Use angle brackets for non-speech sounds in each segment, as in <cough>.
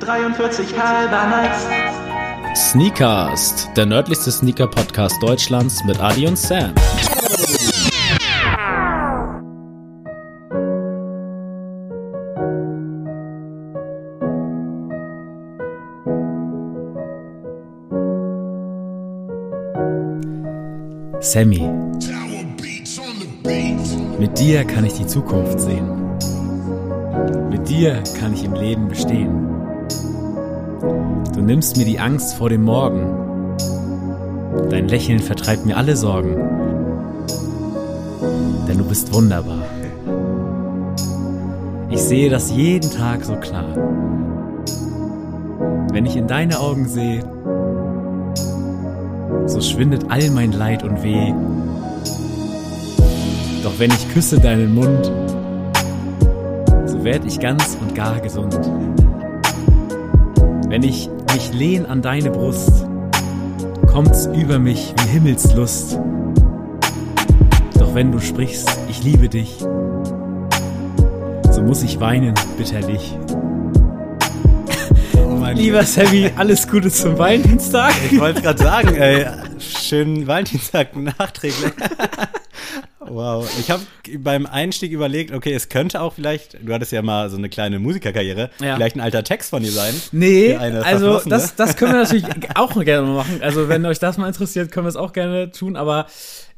43 halber nice. Sneakast, der nördlichste Sneaker-Podcast Deutschlands mit Adi und Sam. Sammy, mit dir kann ich die Zukunft sehen. Mit dir kann ich im Leben bestehen. Du nimmst mir die Angst vor dem Morgen. Dein Lächeln vertreibt mir alle Sorgen. Denn du bist wunderbar. Ich sehe das jeden Tag so klar. Wenn ich in deine Augen sehe, so schwindet all mein Leid und Weh. Doch wenn ich küsse deinen Mund, so werd ich ganz und gar gesund. Wenn ich mich lehn an deine Brust, kommt's über mich wie Himmelslust. Doch wenn du sprichst, ich liebe dich, so muss ich weinen bitterlich. Lieber Sammy, alles Gute zum Valentinstag. Ich wollte gerade sagen, ey, schönen Valentinstag nachträglich. Wow. Ich habe beim Einstieg überlegt, okay, es könnte auch vielleicht, du hattest ja mal so eine kleine Musikerkarriere, Ja. vielleicht ein alter Text von dir sein. Nee, also das, das können wir <laughs> natürlich auch gerne machen. Also wenn euch das mal interessiert, können wir es auch gerne tun. Aber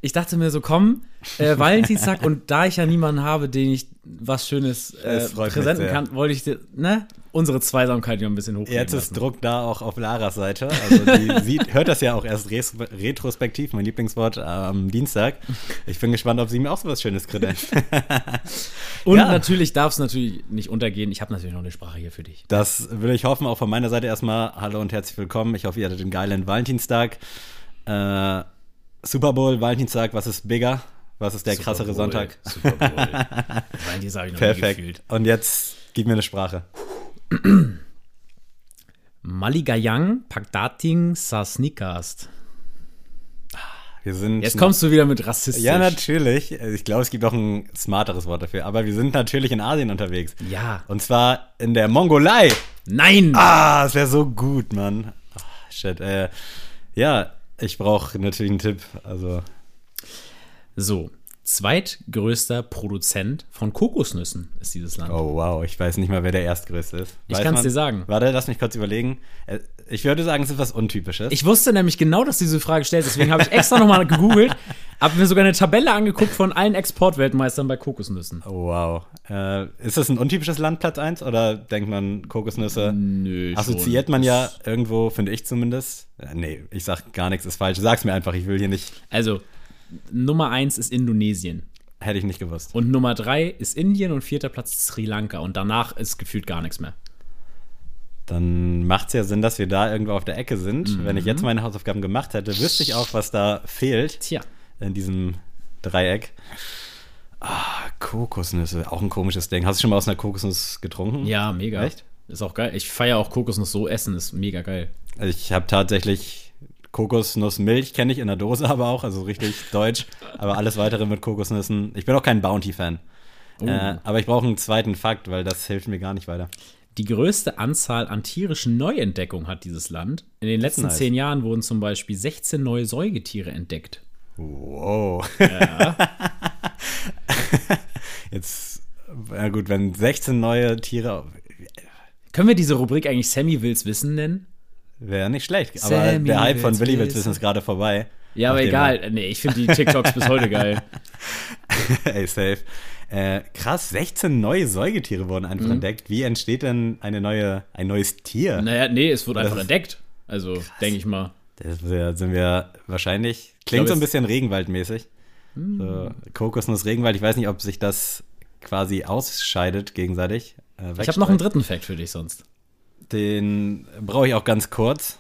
ich dachte mir so, komm, äh, Valentinstag und da ich ja niemanden habe, den ich was Schönes äh, präsenten kann, wollte ich dir, ne, unsere Zweisamkeit ja ein bisschen hochkriegen Jetzt ist lassen. Druck da auch auf Laras Seite. Also die <laughs> sieht, hört das ja auch erst res retrospektiv, mein Lieblingswort, am Dienstag. Ich bin gespannt, ob sie mir auch so was Schönes kredenzt. Und Ja. natürlich darf es natürlich nicht untergehen. Ich habe natürlich noch eine Sprache hier für dich. Das will ich hoffen, auch von meiner Seite erstmal. Hallo und herzlich willkommen. Ich hoffe, ihr hattet einen geilen Valentinstag. Äh, Super Bowl, Valentinstag, was ist bigger? Was ist der Super krassere Bowl, Sonntag? Super Bowl. <laughs> Valentinstag habe ich noch nie Perfekt. gefühlt. Und jetzt gib mir eine Sprache. <clears throat> Maligayang Pagdating sa Sneakast. Wir sind Jetzt kommst du wieder mit rassistisch. Ja, natürlich. Ich glaube, es gibt auch ein smarteres Wort dafür. Aber wir sind natürlich in Asien unterwegs. Ja. Und zwar in der Mongolei. Nein! Ah, es wäre so gut, Mann. Ah, shit. Äh, ja, ich brauche natürlich einen Tipp. Also, So, zweitgrößter Produzent von Kokosnüssen ist dieses Land. oh wow, ich weiß nicht mal, wer der Erstgrößte ist. Ich Weiß kann's man? dir sagen. Warte, lass mich kurz überlegen. Äh, Ich würde sagen, es ist was Untypisches. Ich wusste nämlich genau, dass du diese Frage stellst, deswegen habe ich extra nochmal gegoogelt, habe mir sogar eine Tabelle angeguckt von allen Exportweltmeistern bei Kokosnüssen. oh, wow. Äh, ist das ein untypisches Land, Platz 1? Oder denkt man, Kokosnüsse Nö, assoziiert schon. man ja irgendwo, finde ich zumindest? Äh, nee, ich sag gar nichts ist falsch. Sag's mir einfach, ich will hier nicht, Also, Nummer eins ist Indonesien. hätte ich nicht gewusst. Und Nummer drei ist Indien und vierter Platz ist Sri Lanka. Und danach ist gefühlt gar nichts mehr. Dann macht es ja Sinn, dass wir da irgendwo auf der Ecke sind. Wenn ich Mhm. jetzt meine Hausaufgaben gemacht hätte, wüsste ich auch, was da fehlt Tja. in diesem Dreieck. Ah, Kokosnüsse, auch ein komisches Ding. Hast du schon mal aus einer Kokosnuss getrunken? Ja, mega. Echt? Ist auch geil. Ich feiere auch Kokosnuss so essen, ist mega geil. Ich habe tatsächlich Kokosnussmilch, kenne ich in der Dose <laughs> aber auch, also richtig deutsch. Aber alles weitere mit Kokosnüssen. Ich bin auch kein Bounty-Fan. Oh. Äh, aber ich brauche einen zweiten Fakt, weil das hilft mir gar nicht weiter. Die größte Anzahl an tierischen Neuentdeckungen hat dieses Land. In den letzten nice. zehn Jahren wurden zum Beispiel 16 neue Säugetiere entdeckt. Wow. <laughs> Jetzt, na gut, wenn 16 neue Tiere, Können wir diese Rubrik eigentlich Sammy Wills Wissen nennen? Wäre nicht schlecht. Aber Sammy der Hype von Willi Wills wissen. Ist gerade vorbei. Ja, aber egal. Nee, ich finde die TikToks bis heute geil. <laughs> Ey, safe. Äh, krass, 16 neue Säugetiere wurden Mhm. einfach entdeckt. Wie entsteht denn eine neue, ein neues Tier? Naja, nee, es wurde einfach ist- entdeckt. Also, denke ich mal. Das sind wir wahrscheinlich. Klingt glaub, so ein bisschen Regenwaldmäßig. Hm. So, Kokosnuss, Regenwald. Ich weiß nicht, ob sich das quasi ausscheidet gegenseitig. Äh, Ich habe noch einen dritten Fact für dich sonst. Den brauche ich auch ganz kurz.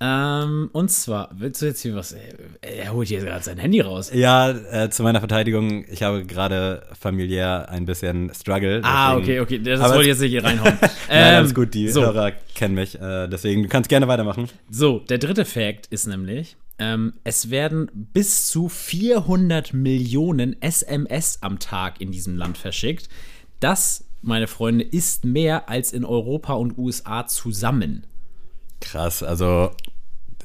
Ähm, und zwar, willst du jetzt hier was. äh, Er holt hier gerade sein Handy raus. Ja, äh, zu meiner Verteidigung, ich habe gerade familiär ein bisschen Struggle. Ah, deswegen- okay, okay. Das wollte ich jetzt nicht hier <laughs> reinhauen. Nein, Ähm, alles gut, die so. Hörer kennen mich. Äh, deswegen, du kannst gerne weitermachen. So, der dritte Fact ist nämlich, ähm, es werden bis zu 400 Millionen SMS am Tag in diesem Land verschickt. Das meine Freunde, ist mehr als in Europa und USA zusammen. Krass, also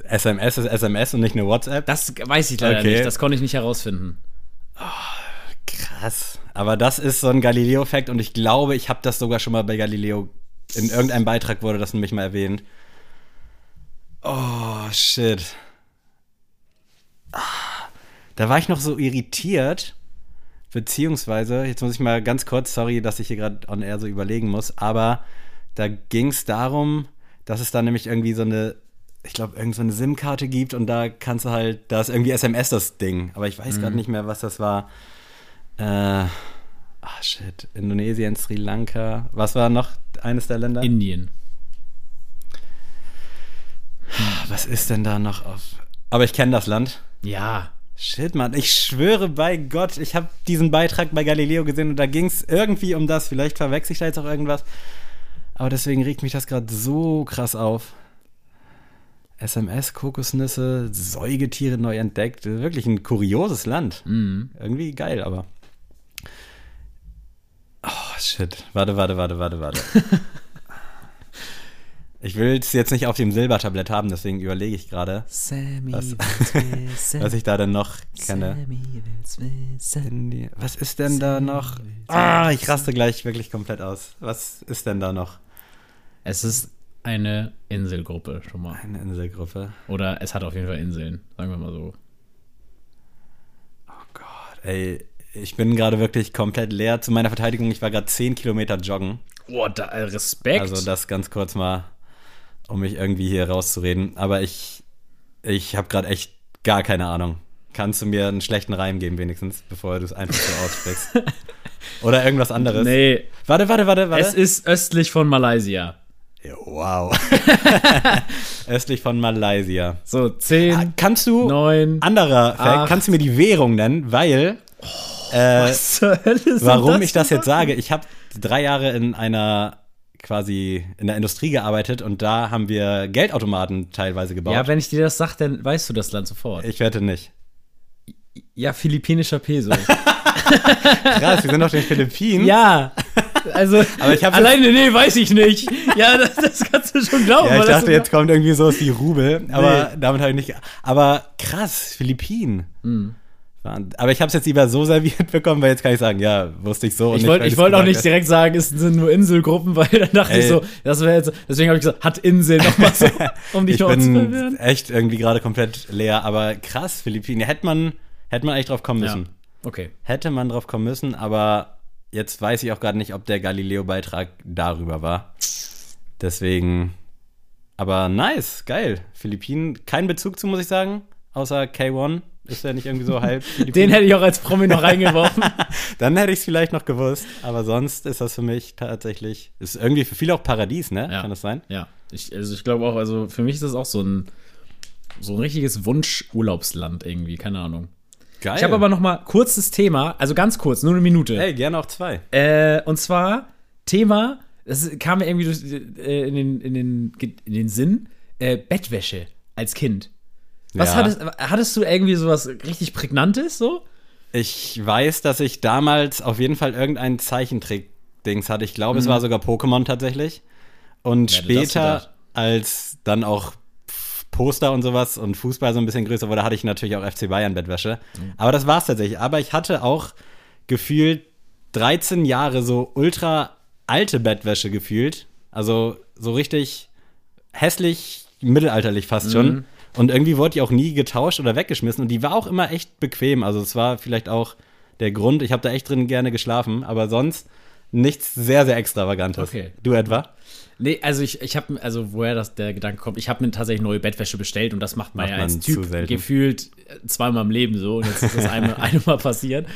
SMS ist SMS und nicht eine WhatsApp. Das weiß ich leider Okay. nicht. Das konnte ich nicht herausfinden. Krass. Aber das ist so ein Galileo-Effekt und ich glaube, ich habe das sogar schon mal bei Galileo. In irgendeinem Beitrag wurde das nämlich mal erwähnt. Oh, shit. Ah, Da war ich noch so irritiert, beziehungsweise, jetzt muss ich mal ganz kurz, sorry, dass ich hier gerade on air so überlegen muss, aber da ging es darum, dass es da nämlich irgendwie so eine, ich glaube, irgend so eine SIM-Karte gibt und da kannst du halt, da ist irgendwie SMS das Ding, aber ich weiß gerade nicht mehr, was das war. Äh, ah, shit. Indonesien, Sri Lanka. Was war noch eines der Länder? Indien. Was ist denn da noch auf. Aber ich kenne das Land. Ja. Shit, Mann. Ich schwöre bei Gott, ich habe diesen Beitrag bei Galileo gesehen und da ging es irgendwie um das. Vielleicht verwechsel ich da jetzt auch irgendwas. Aber deswegen regt mich das gerade so krass auf. SMS, Kokosnüsse, Säugetiere neu entdeckt. Wirklich ein kurioses Land. Mhm. Irgendwie geil, aber. Oh, shit. Warte, warte, warte, warte, warte. <laughs> ich will es jetzt nicht auf dem Silbertablett haben, deswegen überlege ich gerade, Sammy Was- <laughs> was ich da denn noch kenne. Was ist denn da noch? Ah, ich raste gleich wirklich komplett aus. Was ist denn da noch? Es ist eine Inselgruppe schon mal. Eine Inselgruppe. Oder es hat auf jeden Fall Inseln, sagen wir mal so. Gott, ey, ich bin gerade wirklich komplett leer. Zu meiner Verteidigung, ich war gerade 10 Kilometer joggen. Boah, da, äh, Respekt. Also das ganz kurz mal, um mich irgendwie hier rauszureden. Aber ich, ich habe gerade echt gar keine Ahnung. Kannst du mir einen schlechten Reim geben wenigstens, bevor du es einfach so aussprichst? <laughs> Oder irgendwas anderes? nee, Warte, warte, warte, warte. es ist östlich von Malaysia. Wow. <laughs> Östlich von Malaysia. So, 10, Ah, Kannst du, 9, anderer Fact, kannst du mir die Währung nennen? Weil, äh, was zur Hölle sind warum das ich das jetzt sage, ich habe drei Jahre in einer quasi in der Industrie gearbeitet und da haben wir Geldautomaten teilweise gebaut. Ja, wenn ich dir das sage, dann weißt du das Land sofort. ich wette nicht. Ja, philippinischer Peso. <laughs> Krass, wir sind auf den Philippinen. ja, also, <laughs> Aber ich hab's alleine, nee, weiß ich nicht. Ja, das, das kannst du schon glauben. Ja, ich dachte, jetzt kommt irgendwie sowas wie Rubel, aber Nee. damit habe ich nicht. Aber krass, Philippinen. Hm. Aber ich habe es jetzt lieber so serviert <laughs> bekommen, weil jetzt kann ich sagen, ja, wusste ich so. Ich wollte ich wollte auch nicht direkt sagen, es sind nur Inselgruppen, <laughs> weil dann dachte ich Ey. so, das wäre jetzt, deswegen habe ich gesagt, hat Inseln nochmal so, <laughs> um dich ich zu verwirren. echt irgendwie gerade komplett leer, aber krass, Philippinen. Hätte man, hätte man eigentlich drauf kommen Ja, müssen. okay. Hätte man drauf kommen müssen, aber jetzt weiß ich auch gerade nicht, ob der Galileo-Beitrag darüber war. Deswegen, aber nice, geil. Philippinen, kein Bezug zu, muss ich sagen, außer K1. Ist der nicht irgendwie so halb? Den hätte ich auch als Promi noch reingeworfen. <laughs> Dann hätte ich es vielleicht noch gewusst, aber sonst ist das für mich tatsächlich, ist irgendwie für viele auch Paradies, ne? Ja. Kann das sein? ja, ich, also ich glaube auch, also für mich ist das auch so ein, so ein richtiges Wunsch-Urlaubsland irgendwie, keine Ahnung. Geil. Ich habe aber noch mal kurzes Thema, also ganz kurz, nur eine Minute. Hey, gerne auch zwei. Äh, und zwar Thema, das kam mir irgendwie durch, äh, in, den, in, den, in den Sinn, äh, Bettwäsche als Kind. Was Ja. hattest, hattest du irgendwie sowas richtig Prägnantes so? Ich weiß, dass ich damals auf jeden Fall irgendein Zeichentrick-Dings hatte. Ich glaube, es war sogar Pokémon tatsächlich. Und das später, als dann auch Poster und sowas und Fußball so ein bisschen größer wurde, hatte ich natürlich auch FC Bayern Bettwäsche. Aber das war's tatsächlich. Aber ich hatte auch gefühlt 13 Jahre so ultra alte Bettwäsche gefühlt. Also so richtig hässlich, mittelalterlich fast schon. Und irgendwie wurde die auch nie getauscht oder weggeschmissen. Und die war auch immer echt bequem. Also es war vielleicht auch der Grund. Ich habe da echt drin gerne geschlafen. Aber sonst nichts sehr, sehr Extravagantes. Okay. Du etwa? Nee, also ich, ich habe, also woher das der Gedanke kommt, ich habe mir tatsächlich neue Bettwäsche bestellt und das macht man Macht ja man als Typ gefühlt äh, zweimal im Leben so und jetzt ist das einmal, <laughs> einmal passiert.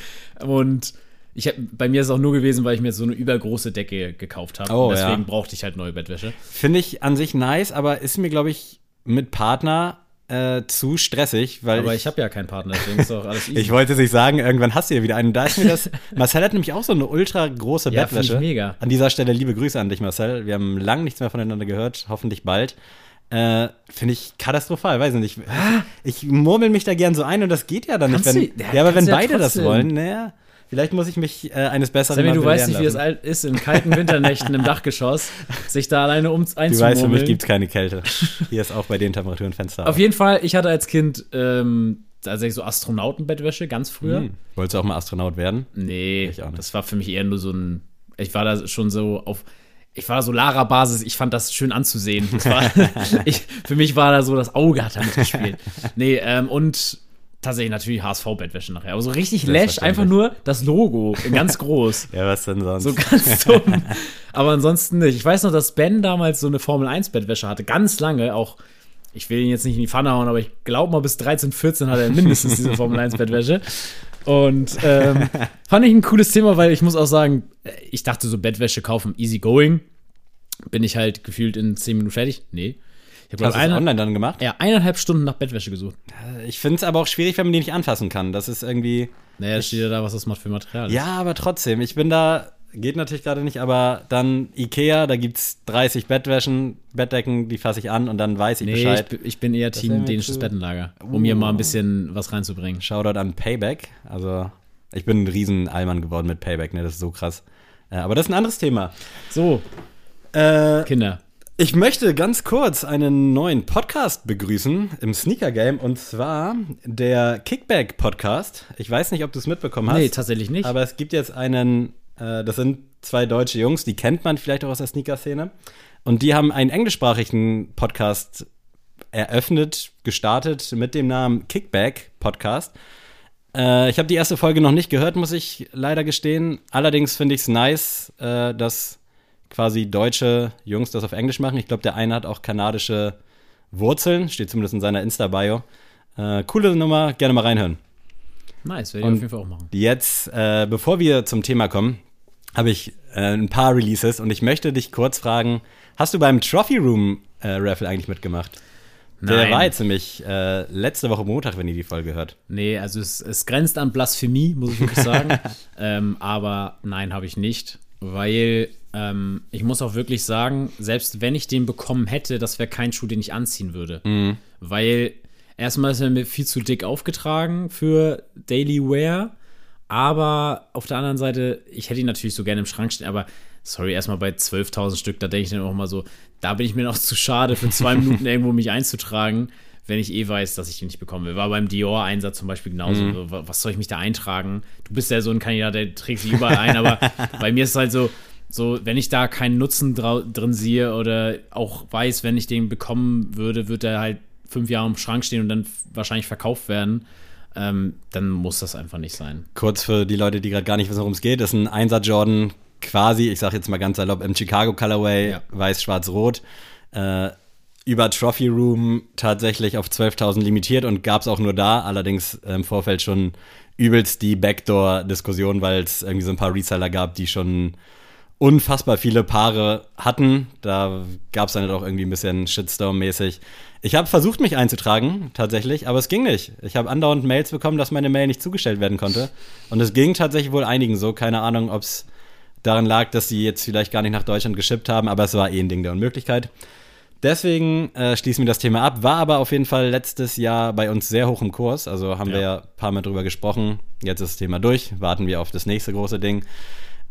Und ich hab, bei mir ist es auch nur gewesen, weil ich mir so eine übergroße Decke gekauft habe. Oh, deswegen ja. brauchte ich halt neue Bettwäsche. Finde ich an sich nice, aber ist mir, glaube ich, mit Partner äh, zu stressig, weil Aber ich habe ja keinen Partner, deswegen ist doch alles <laughs> easy. Ich wollte es nicht sagen, irgendwann hast du ja wieder einen. Da ist mir das. <laughs> Marcel hat nämlich auch so eine ultra große Ja, find ich Bettwäsche. mega. An dieser Stelle liebe Grüße an dich, Marcel. Wir haben lang nichts mehr voneinander gehört, hoffentlich bald. Äh, Finde ich katastrophal, weiß ich nicht. Ich murmel mich da gern so ein und das geht ja dann nicht. Kannst Wenn, du- ja, ja, aber wenn du ja beide das wollen, naja. Vielleicht muss ich mich äh, eines Besseren Sammy, du weißt nicht, wie es ist, in kalten Winternächten im <laughs> Dachgeschoss, sich da alleine um Du weißt, für mich gibt es keine Kälte. <laughs> Hier ist auch bei den Temperaturen Fenster. Auf jeden Fall, ich hatte als Kind ähm, tatsächlich so Astronautenbettwäsche, ganz früher. Hm. Wolltest du auch mal Astronaut werden? Nee, das war für mich eher nur so ein. Ich war da schon so auf. Ich war da so Lara-Basis, ich fand das schön anzusehen. Das war, <laughs> ich, für mich war da so, das Auge hat damit gespielt. Nee, ähm, und tatsächlich natürlich HSV-Bettwäsche nachher. Aber so richtig lash, einfach nur das Logo in ganz groß. <laughs> Ja, was denn sonst? So ganz <laughs> dumm. Aber ansonsten nicht. Ich weiß noch, dass Ben damals so eine Formel 1-Bettwäsche hatte, ganz lange, auch. Ich will ihn jetzt nicht in die Pfanne hauen, aber ich glaube mal bis 13, 14 hatte er mindestens diese <laughs> Formel 1-Bettwäsche. Und ähm, fand ich ein cooles Thema, weil ich muss auch sagen, ich dachte so Bettwäsche kaufen, easy going. Bin ich halt gefühlt in 10 Minuten fertig? Nee. Ich habe Hast du online dann gemacht? ja, eineinhalb Stunden nach Bettwäsche gesucht. Ich finde es aber auch schwierig, wenn man die nicht anfassen kann. Das ist irgendwie. Naja, steht ja da, was das mal für Material ist. Ja, aber trotzdem. Ich bin da. Geht natürlich gerade nicht, aber dann Ikea, da gibt's 30 Bettwäschen, Bettdecken, die fasse ich an und dann weiß ich Nee, ich, Bescheid. bin- ich bin eher wäre Team dänisches Bettenlager, um hier mal ein bisschen was reinzubringen. Shoutout an Payback. Also, ich bin ein riesen Allmann geworden mit Payback, ne? Das ist so krass. Äh, aber das ist ein anderes Thema. So, Äh, Kinder. Ich möchte ganz kurz einen neuen Podcast begrüßen im Sneaker Game und zwar der Kickback Podcast. Ich weiß nicht, ob du es mitbekommen hast. Nee, tatsächlich nicht. Aber es gibt jetzt einen, äh, das sind zwei deutsche Jungs, die kennt man vielleicht auch aus der Sneaker-Szene. Und die haben einen englischsprachigen Podcast eröffnet, gestartet mit dem Namen Kickback Podcast. Äh, ich habe die erste Folge noch nicht gehört, muss ich leider gestehen. Allerdings finde ich es nice, äh, dass quasi deutsche Jungs das auf Englisch machen. Ich glaube, der eine hat auch kanadische Wurzeln, steht zumindest in seiner Insta-Bio. Äh, coole Nummer, gerne mal reinhören. nice, werde ich auf jeden Fall auch machen. Jetzt, äh, bevor wir zum Thema kommen, habe ich äh, ein paar Releases und ich möchte dich kurz fragen: Hast du beim Trophy Room äh, Raffle eigentlich mitgemacht? Der Nein. war jetzt nämlich äh, letzte Woche Montag, wenn ihr die Folge hört. Nee, also es, es grenzt an Blasphemie, muss ich wirklich sagen. <laughs> ähm, aber nein, habe ich nicht, weil ähm, ich muss auch wirklich sagen, selbst wenn ich den bekommen hätte, das wäre kein Schuh, den ich anziehen würde. Weil erstmal ist er mir viel zu dick aufgetragen für Daily Wear, aber auf der anderen Seite, ich hätte ihn natürlich so gerne im Schrank stehen, aber sorry, erstmal bei 12.000 Stück, da denke ich dann auch mal so, da bin ich mir noch zu schade, für zwei <laughs> Minuten irgendwo mich einzutragen, wenn ich eh weiß, dass ich den nicht bekommen will. War beim Dior-Einsatz zum Beispiel genauso. So, wa- Was soll ich mich da eintragen? Du bist ja so ein Kandidat, der trägt sich überall ein, aber <laughs> bei mir ist es halt so, so, wenn ich da keinen Nutzen drin sehe oder auch weiß, wenn ich den bekommen würde, wird er halt fünf Jahre im Schrank stehen und dann wahrscheinlich verkauft werden. Ähm, dann muss das einfach nicht sein. Kurz für die Leute, die gerade gar nicht wissen, worum es geht, ist ein 1er Jordan quasi, ich sage jetzt mal ganz salopp, im Chicago Colorway, Ja. weiß, schwarz, rot. Äh, über Trophy Room tatsächlich auf 12.000 limitiert und gab es auch nur da, allerdings im Vorfeld schon übelst die Backdoor-Diskussion, weil es irgendwie so ein paar Reseller gab, die schon unfassbar viele Paare hatten. Da gab es dann halt auch irgendwie ein bisschen Shitstorm-mäßig. Ich habe versucht, mich einzutragen, tatsächlich, aber es ging nicht. Ich habe andauernd Mails bekommen, dass meine Mail nicht zugestellt werden konnte. Und es ging tatsächlich wohl einigen so. Keine Ahnung, ob es daran lag, dass sie jetzt vielleicht gar nicht nach Deutschland geschippt haben, aber es war eh ein Ding der Unmöglichkeit. Deswegen äh, schließen wir das Thema ab. War aber auf jeden Fall letztes Jahr bei uns sehr hoch im Kurs. Also haben wir ja ein paar Mal drüber gesprochen. Jetzt ist das Thema durch. Warten wir auf das nächste große Ding.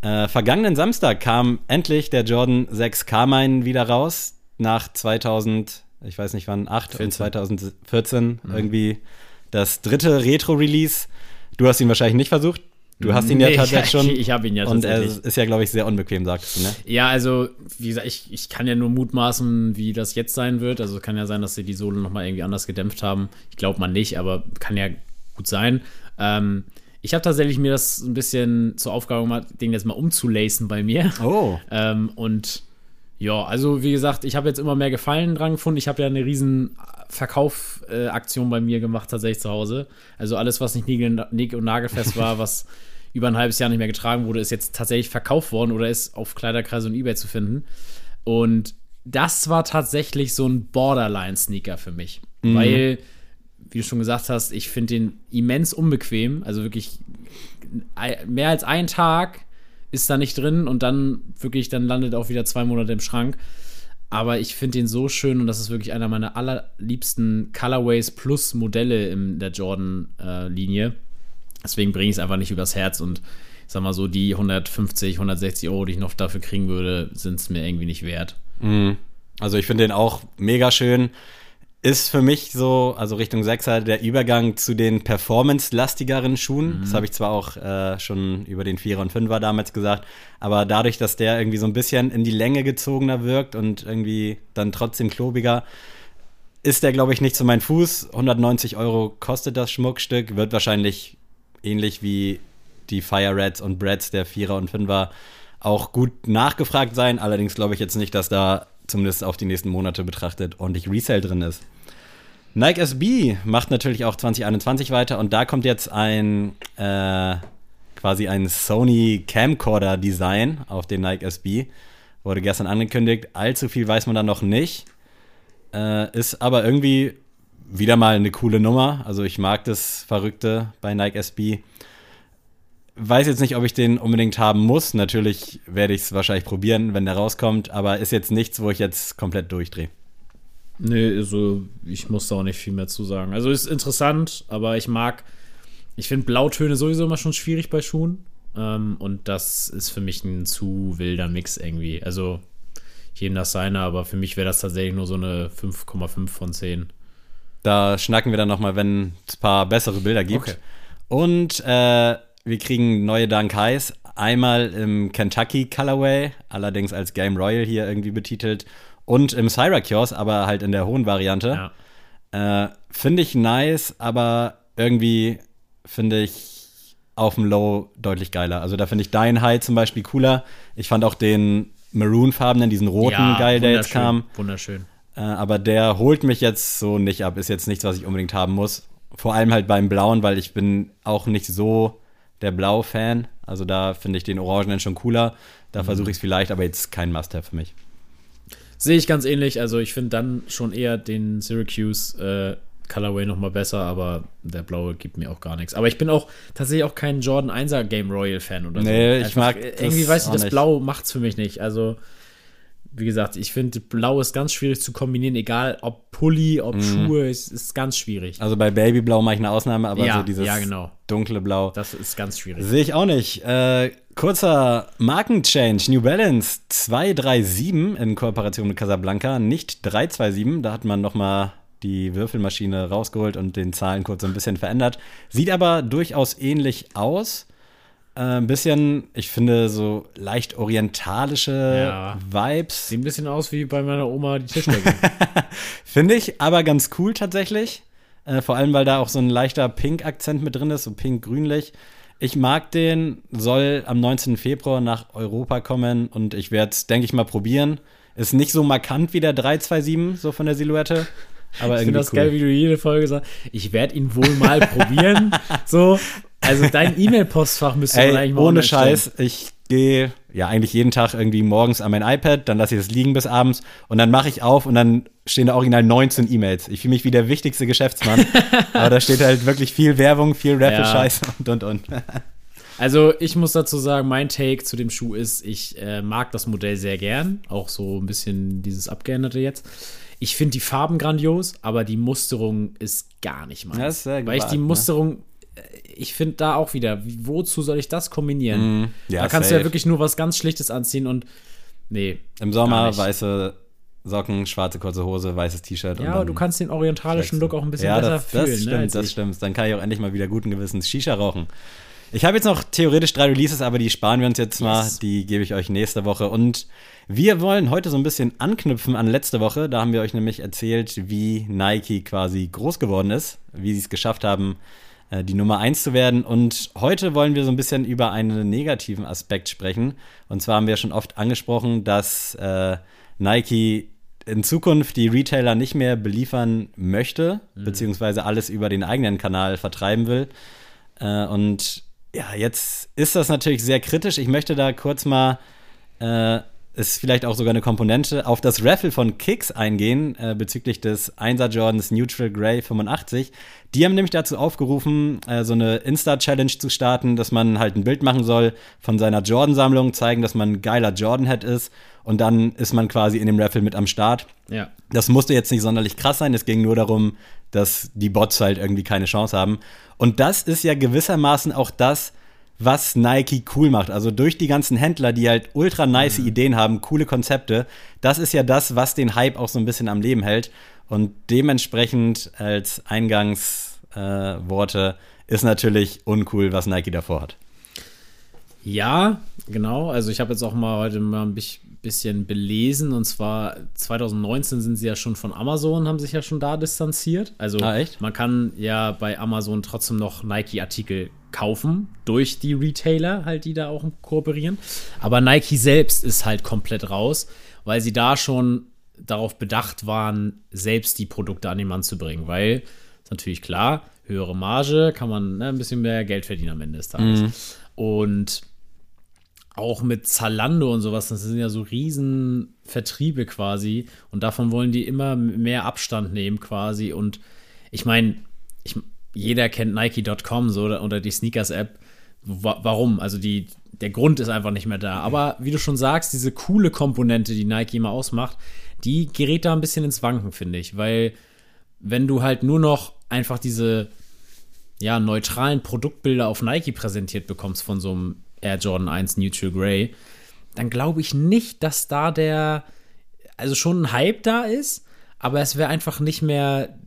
Äh, vergangenen Samstag kam endlich der Jordan 6 Carmine wieder raus. Nach 2000, ich weiß nicht wann, 8 und 2014 irgendwie das dritte Retro-Release. Du hast ihn wahrscheinlich nicht versucht. Du hast ihn ja Nee, <laughs> tatsächlich ich- schon. ich hab ihn ja Und er tatsächlich. ist ja, glaube ich, sehr unbequem, sagst du, ne? Ja, also, wie gesagt, ich, ich kann ja nur mutmaßen, wie das jetzt sein wird. Also kann ja sein, dass sie die Sohle nochmal irgendwie anders gedämpft haben. Ich glaube mal nicht, aber kann ja gut sein. Ähm, ich habe tatsächlich mir das ein bisschen zur Aufgabe gemacht, den jetzt mal umzulacen bei mir. Oh. <laughs> Ähm, und ja, also wie gesagt, ich habe jetzt immer mehr Gefallen dran gefunden. Ich habe ja eine riesen Verkaufaktion bei mir gemacht, tatsächlich zu Hause. Also alles, was nicht nick- und nagelfest war, <laughs> was über ein halbes Jahr nicht mehr getragen wurde, ist jetzt tatsächlich verkauft worden oder ist auf Kleiderkreise und Ebay zu finden. Und das war tatsächlich so ein Borderline-Sneaker für mich. Weil, wie du schon gesagt hast, ich finde den immens unbequem. Also wirklich mehr als ein Tag ist da nicht drin und dann wirklich, dann landet auch wieder zwei Monate im Schrank. Aber ich finde den so schön und das ist wirklich einer meiner allerliebsten Colorways plus Modelle in der Jordan-Linie. Deswegen bringe ich es einfach nicht übers Herz und ich sag mal so, die 150, 160 Euro, die ich noch dafür kriegen würde, sind es mir irgendwie nicht wert. Mhm. Also ich finde den auch mega schön. Ist für mich so, also Richtung Sechser, der Übergang zu den performance-lastigeren Schuhen. Das habe ich zwar auch äh, schon über den Vierer und Fünfer damals gesagt, aber dadurch, dass der irgendwie so ein bisschen in die Länge gezogener wirkt und irgendwie dann trotzdem klobiger, ist der, glaube ich, nicht zu meinem Fuß. 190 Euro kostet das Schmuckstück, wird wahrscheinlich ähnlich wie die Fire Reds und Brads der Vierer und Fünfer auch gut nachgefragt sein. Allerdings glaube ich jetzt nicht, dass da zumindest auf die nächsten Monate betrachtet ordentlich Resale drin ist. Nike SB macht natürlich auch 2021 weiter und da kommt jetzt ein äh, quasi ein Sony Camcorder Design auf den Nike SB. Wurde gestern angekündigt. Allzu viel weiß man da noch nicht. Äh, ist aber irgendwie wieder mal eine coole Nummer. Also ich mag das Verrückte bei Nike SB. Weiß jetzt nicht, ob ich den unbedingt haben muss. Natürlich werde ich es wahrscheinlich probieren, wenn der rauskommt, aber ist jetzt nichts, wo ich jetzt komplett durchdrehe. Nee, also ich muss da auch nicht viel mehr zu sagen. Also ist interessant, aber ich mag, ich finde Blautöne sowieso immer schon schwierig bei Schuhen. Ähm, und das ist für mich ein zu wilder Mix irgendwie. Also jedem das seine, aber für mich wäre das tatsächlich nur so eine 5,5 von 10. Da schnacken wir dann nochmal, wenn es ein paar bessere Bilder gibt. Okay. Und äh, wir kriegen neue Dankais. Einmal im Kentucky Colorway, allerdings als Game Royal hier irgendwie betitelt. Und im Syracuse, aber halt in der hohen Variante. Ja. Äh, finde ich nice, aber irgendwie finde ich auf dem Low deutlich geiler. Also da finde ich Dein High zum Beispiel cooler. Ich fand auch den Maroon-farbenen, diesen roten Ja, geil, der jetzt kam. Wunderschön. Äh, aber der holt mich jetzt so nicht ab. Ist jetzt nichts, was ich unbedingt haben muss. Vor allem halt beim Blauen, weil ich bin auch nicht so der Blau-Fan. Also da finde ich den Orangenen schon cooler. Da versuche ich es vielleicht, aber jetzt kein Must-Have für mich. Sehe ich ganz ähnlich. Also ich finde dann schon eher den Syracuse äh, Colorway noch mal besser, aber der blaue gibt mir auch gar nichts. Aber ich bin auch tatsächlich auch kein Jordan 1er Game Royal Fan oder so. Nee, ich Einfach, mag Irgendwie weiß ich, das nicht. Blau macht's für mich nicht. Also wie gesagt, ich finde Blau ist ganz schwierig zu kombinieren, egal ob Pulli, ob Mhm. Schuhe, es ist ganz schwierig. Also bei Babyblau mache ich eine Ausnahme, aber Ja, so dieses ja, genau. dunkle Blau. Das ist ganz schwierig. Sehe ich auch nicht. Äh, kurzer Markenchange. New Balance 237 in Kooperation mit Casablanca, nicht 327. Da hat man noch mal die Würfelmaschine rausgeholt und den Zahlencode so ein bisschen verändert. Sieht aber durchaus ähnlich aus. Äh, ein bisschen, ich finde, so leicht orientalische Ja. Vibes. Sieht ein bisschen aus wie bei meiner Oma die Tischdecke. <laughs> Finde ich aber ganz cool tatsächlich. Äh, vor allem, weil da auch so ein leichter Pink-Akzent mit drin ist, so pink-grünlich. Ich mag den, soll am 19. Februar nach Europa kommen und ich werde es, denke ich mal, probieren. Ist nicht so markant wie der 327, so von der Silhouette. Aber Ich irgendwie finde das cool. geil, wie du jede Folge sagst, ich werde ihn wohl mal probieren. <laughs> So, also dein <laughs> E-Mail-Postfach müsste man eigentlich mal ohne. Scheiß, ich gehe ja eigentlich jeden Tag irgendwie morgens an mein iPad, dann lasse ich es liegen bis abends und dann mache ich auf und dann stehen da original 19 E-Mails. Ich fühle mich wie der wichtigste Geschäftsmann, <laughs> aber da steht halt wirklich viel Werbung, viel Raffle-Scheiß und und und. <laughs> Also ich muss dazu sagen, mein Take zu dem Schuh ist, ich äh, mag das Modell sehr gern. Auch so ein bisschen dieses abgeänderte jetzt. Ich finde die Farben grandios, aber die Musterung ist gar nicht meins. Das ist sehr Weil ich die gewagt, ne? Ich finde da auch wieder, wie- wozu soll ich das kombinieren? Mhm. Ja, da kannst du ja safe. wirklich nur was ganz Schlichtes anziehen und nee. Im Sommer weiße Socken, schwarze kurze Hose, weißes T-Shirt. und Ja, aber du kannst den orientalischen Look auch ein bisschen ja, besser das, fühlen. das stimmt, ne, das ich. stimmt. Dann kann ich auch endlich mal wieder guten Gewissens Shisha rauchen. Ich habe jetzt noch theoretisch drei Releases, aber die sparen wir uns jetzt mal. Yes. Die gebe ich euch nächste Woche. Und wir wollen heute so ein bisschen anknüpfen an letzte Woche. Da haben wir euch nämlich erzählt, wie Nike quasi groß geworden ist, wie sie es geschafft haben, die Nummer eins zu werden. Und heute wollen wir so ein bisschen über einen negativen Aspekt sprechen. Und zwar haben wir schon oft angesprochen, dass äh, Nike in Zukunft die Retailer nicht mehr beliefern möchte, beziehungsweise alles über den eigenen Kanal vertreiben will. Äh, und ja, jetzt ist das natürlich sehr kritisch. Ich möchte da kurz mal äh, ist vielleicht auch sogar eine Komponente, auf das Raffle von Kicks eingehen, äh, bezüglich des 1er Jordans Neutral Grey 85. Die haben nämlich dazu aufgerufen, äh, so eine Insta-Challenge zu starten, dass man halt ein Bild machen soll von seiner Jordan-Sammlung, zeigen, dass man ein geiler Jordan-Head ist und dann ist man quasi in dem Raffle mit am Start. Ja. Das musste jetzt nicht sonderlich krass sein, es ging nur darum, dass die Bots halt irgendwie keine Chance haben. Und das ist ja gewissermaßen auch das, was Nike cool macht. Also durch die ganzen Händler, die halt ultra nice Mhm. Ideen haben, coole Konzepte. Das ist ja das, was den Hype auch so ein bisschen am Leben hält. Und dementsprechend als Eingangsworte äh, ist natürlich uncool, was Nike davor hat. Ja, genau. Also ich habe jetzt auch mal heute mal ein bich- bisschen belesen und zwar 2019 sind sie ja schon von Amazon, haben sich ja schon da distanziert. Also Ah, man kann ja bei Amazon trotzdem noch Nike-Artikel kaufen durch die Retailer halt, die da auch kooperieren. Aber Nike selbst ist halt komplett raus, weil sie da schon darauf bedacht waren, selbst die Produkte an den Mann zu bringen, weil ist natürlich klar, höhere Marge, kann man ne, ein bisschen mehr Geld verdienen am Ende des Tages. Und auch mit Zalando und sowas, das sind ja so riesen Vertriebe quasi und davon wollen die immer mehr Abstand nehmen quasi und ich meine, jeder kennt Nike.com so oder, oder die Sneakers-App. Wa warum? Also die, der Grund ist einfach nicht mehr da. Aber wie du schon sagst, diese coole Komponente, die Nike immer ausmacht, die gerät da ein bisschen ins Wanken, finde ich. Weil wenn du halt nur noch einfach diese ja, neutralen Produktbilder auf Nike präsentiert bekommst von so einem Air Jordan 1 Neutral Grey, dann glaube ich nicht, dass da der, also schon ein Hype da ist, aber es wäre einfach nicht mehr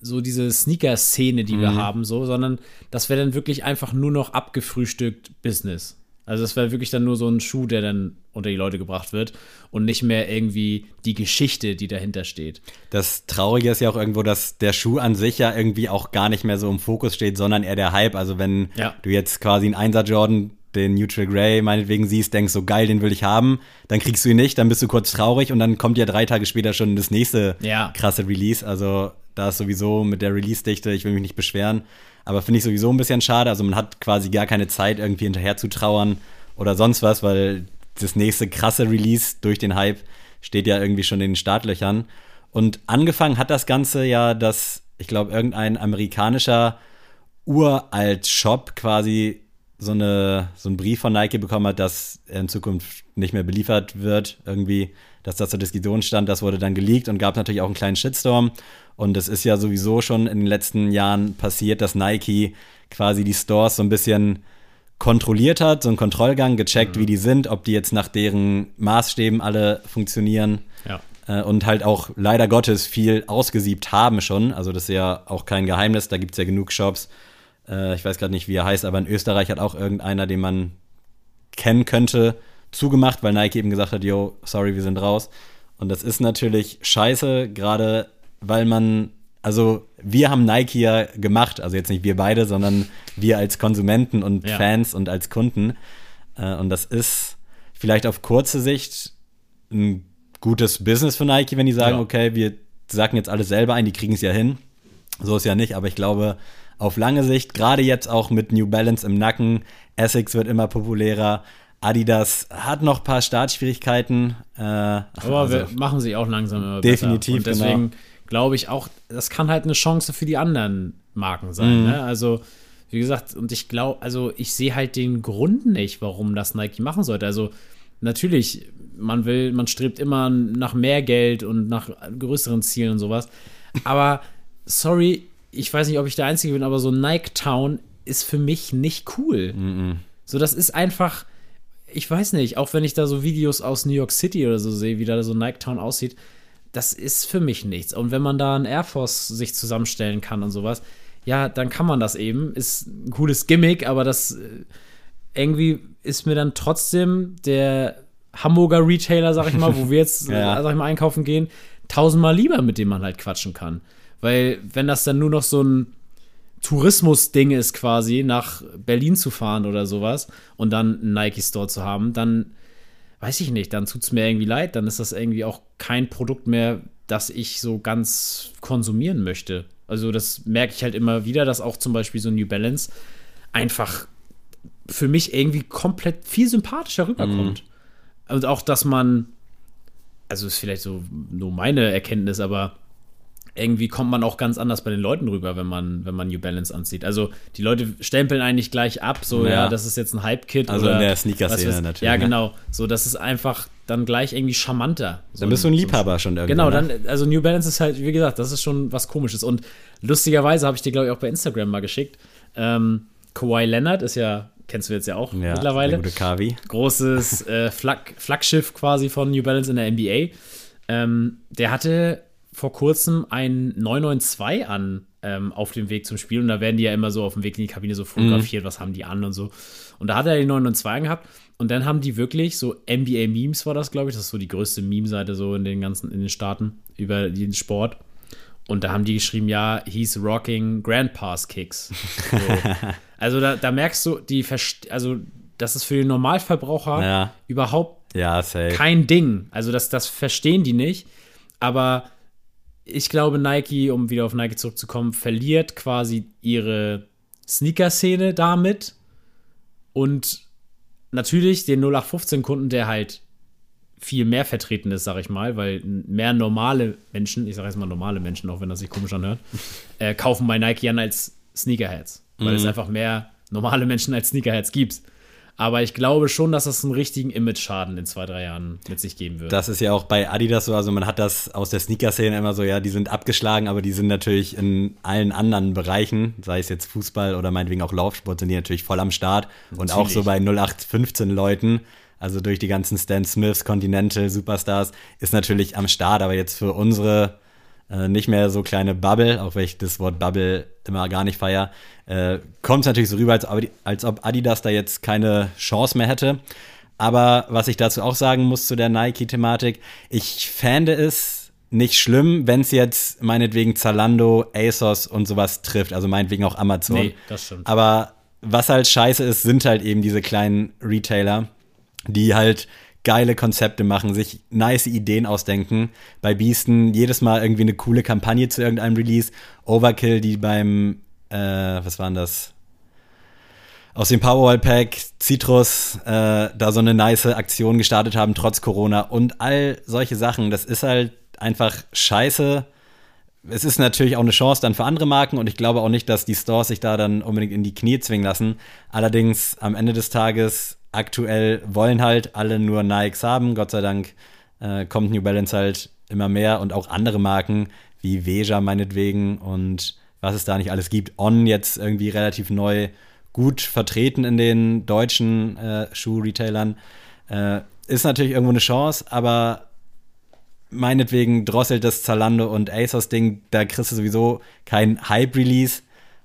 so diese Sneaker-Szene, die wir haben, so, sondern das wäre dann wirklich einfach nur noch abgefrühstückt Business. Also es wäre wirklich dann nur so ein Schuh, der dann unter die Leute gebracht wird und nicht mehr irgendwie die Geschichte, die dahinter steht. Das Traurige ist ja auch irgendwo, dass der Schuh an sich ja irgendwie auch gar nicht mehr so im Fokus steht, sondern eher der Hype. Also wenn Ja. du jetzt quasi einen Einser Jordan, den Neutral Grey meinetwegen siehst, denkst so geil, den will ich haben, dann kriegst du ihn nicht, dann bist du kurz traurig und dann kommt ja drei Tage später schon das nächste Ja. krasse Release. Also da ist sowieso mit der Release-Dichte, ich will mich nicht beschweren, aber finde ich sowieso ein bisschen schade. Also man hat quasi gar keine Zeit, irgendwie hinterher zu trauern oder sonst was, weil das nächste krasse Release durch den Hype steht ja irgendwie schon in den Startlöchern. Und angefangen hat das Ganze ja, dass, ich glaube, irgendein amerikanischer uralt Shop quasi so, eine, so einen Brief von Nike bekommen hat, dass er in Zukunft nicht mehr beliefert wird, irgendwie, dass das zur Diskussion stand. Das wurde dann geleakt und gab natürlich auch einen kleinen Shitstorm. Und es ist ja sowieso schon in den letzten Jahren passiert, dass Nike quasi die Stores so ein bisschen kontrolliert hat, so einen Kontrollgang, gecheckt, wie die sind, ob die jetzt nach deren Maßstäben alle funktionieren Ja. äh, und halt auch leider Gottes viel ausgesiebt haben schon. Also das ist ja auch kein Geheimnis, da gibt es ja genug Shops. Äh, ich weiß gerade nicht, wie er heißt, aber in Österreich hat auch irgendeiner, den man kennen könnte, zugemacht, weil Nike eben gesagt hat, yo, sorry, wir sind raus. Und das ist natürlich scheiße, gerade weil man, also wir haben Nike ja gemacht, also jetzt nicht wir beide, sondern wir als Konsumenten und Ja. Fans und als Kunden. Äh, und das ist vielleicht auf kurze Sicht ein gutes Business für Nike, wenn die sagen, Ja. okay, wir sagen jetzt alles selber ein, die kriegen es ja hin. So ist ja nicht, aber ich glaube, auf lange Sicht, gerade jetzt auch mit New Balance im Nacken, Essex wird immer populärer, Adidas hat noch ein paar Startschwierigkeiten. Äh, Aber also, wir machen sie auch langsam immer Definitiv, besser. Und deswegen genau. glaube ich auch, das kann halt eine Chance für die anderen Marken sein. Mhm. Ne? Also, wie gesagt, und ich glaube, also ich sehe halt den Grund nicht, warum das Nike machen sollte. Also, natürlich, man will, man strebt immer nach mehr Geld und nach größeren Zielen und sowas. Aber, sorry, ich weiß nicht, ob ich der Einzige bin, aber so Nike Town ist für mich nicht cool. So, das ist einfach, ich weiß nicht, auch wenn ich da so Videos aus New York City oder so sehe, wie da so Nike Town aussieht, das ist für mich nichts. Und wenn man da ein Air Force sich zusammenstellen kann und sowas, ja, dann kann man das eben. Ist ein cooles Gimmick, aber das äh, irgendwie ist mir dann trotzdem der Hamburger Retailer, sag ich mal, wo wir jetzt, <laughs> Ja. sag ich mal, einkaufen gehen, tausendmal lieber, mit dem man halt quatschen kann. Weil, wenn das dann nur noch so ein Tourismus-Ding ist, quasi nach Berlin zu fahren oder sowas und dann einen Nike-Store zu haben, dann weiß ich nicht, dann tut es mir irgendwie leid, dann ist das irgendwie auch kein Produkt mehr, das ich so ganz konsumieren möchte. Also das merke ich halt immer wieder, dass auch zum Beispiel so New Balance einfach für mich irgendwie komplett viel sympathischer rüberkommt. und auch, dass man, also ist vielleicht so nur meine Erkenntnis, aber irgendwie kommt man auch ganz anders bei den Leuten rüber, wenn man, wenn man New Balance anzieht. Also die Leute stempeln eigentlich gleich ab, so ja, Ja. das ist jetzt ein Hype-Kit. Also oder in der Sneaker-Szene natürlich, Ja, ne? genau. So, das ist einfach dann gleich irgendwie charmanter. So Dann bist du ein so- Liebhaber schon irgendwie. Genau, ne? dann, also New Balance ist halt, wie gesagt, das ist schon was komisches. Und lustigerweise habe ich dir, glaube ich, auch bei Instagram mal geschickt. Ähm, Kawhi Leonard ist ja, kennst du jetzt ja auch ja, mittlerweile. Gute Kavi. Großes äh, Flag Flaggschiff quasi von New Balance in der NBA. Ähm, der hatte vor kurzem ein 992 an ähm, auf dem Weg zum Spiel und da werden die ja immer so auf dem Weg in die Kabine so fotografiert, was haben die an und so. Und da hat er die 992 gehabt und dann haben die wirklich so NBA Memes war das, glaube ich, das ist so die größte Meme-Seite so in den ganzen in den Staaten über den Sport. Und da haben die geschrieben, ja, he's rocking Grandpa's Kicks. So. <laughs> also da, da merkst du, die verst- also das ist für den Normalverbraucher Ja. überhaupt Ja, kein Ding. Also das, das verstehen die nicht. Aber ich glaube, Nike, um wieder auf Nike zurückzukommen, verliert quasi ihre Sneaker-Szene damit. Und natürlich den 0815-Kunden, der halt viel mehr vertreten ist, sag ich mal, weil mehr normale Menschen, ich sage jetzt mal normale Menschen, auch wenn das sich komisch anhört, <laughs> äh, kaufen bei Nike an als Sneakerheads. Weil es einfach mehr normale Menschen als Sneakerheads gibt. Aber ich glaube schon, dass das einen richtigen Image-Schaden in zwei, drei Jahren mit sich geben wird. Das ist ja auch bei Adidas so, also man hat das aus der Sneaker-Szene immer so, ja, die sind abgeschlagen, aber die sind natürlich in allen anderen Bereichen, sei es jetzt Fußball oder meinetwegen auch Laufsport, sind die natürlich voll am Start. Und auch so bei 0815 Leuten, also durch die ganzen Stan Smiths, Continental, Superstars, ist natürlich am Start, aber jetzt für unsere äh, nicht mehr so kleine Bubble, auch wenn ich das Wort Bubble immer gar nicht feier, äh, kommt es natürlich so rüber, als, ob- als ob Adidas da jetzt keine Chance mehr hätte. Aber was ich dazu auch sagen muss zu der Nike-Thematik, ich fände es nicht schlimm, wenn es jetzt meinetwegen Zalando, ASOS und sowas trifft, also meinetwegen auch Amazon. Nee, das stimmt. Aber was halt scheiße ist, sind halt eben diese kleinen Retailer, die halt geile Konzepte machen, sich nice Ideen ausdenken. Bei Beasten jedes Mal irgendwie eine coole Kampagne zu irgendeinem Release. Overkill, die beim, äh, was waren das? Aus dem Powerwall Pack, Citrus, äh, da so eine nice Aktion gestartet haben, trotz Corona und all solche Sachen. Das ist halt einfach scheiße. Es ist natürlich auch eine Chance dann für andere Marken und ich glaube auch nicht, dass die Stores sich da dann unbedingt in die Knie zwingen lassen. Allerdings am Ende des Tages aktuell wollen halt alle nur Nikes haben. Gott sei Dank äh, kommt New Balance halt immer mehr und auch andere Marken wie Veja meinetwegen und was es da nicht alles gibt. On jetzt irgendwie relativ neu gut vertreten in den deutschen äh, Schuh-Retailern. Äh, ist natürlich irgendwo eine Chance, aber meinetwegen drosselt das Zalando und ASOS-Ding, da kriegst du sowieso kein Hype-Release,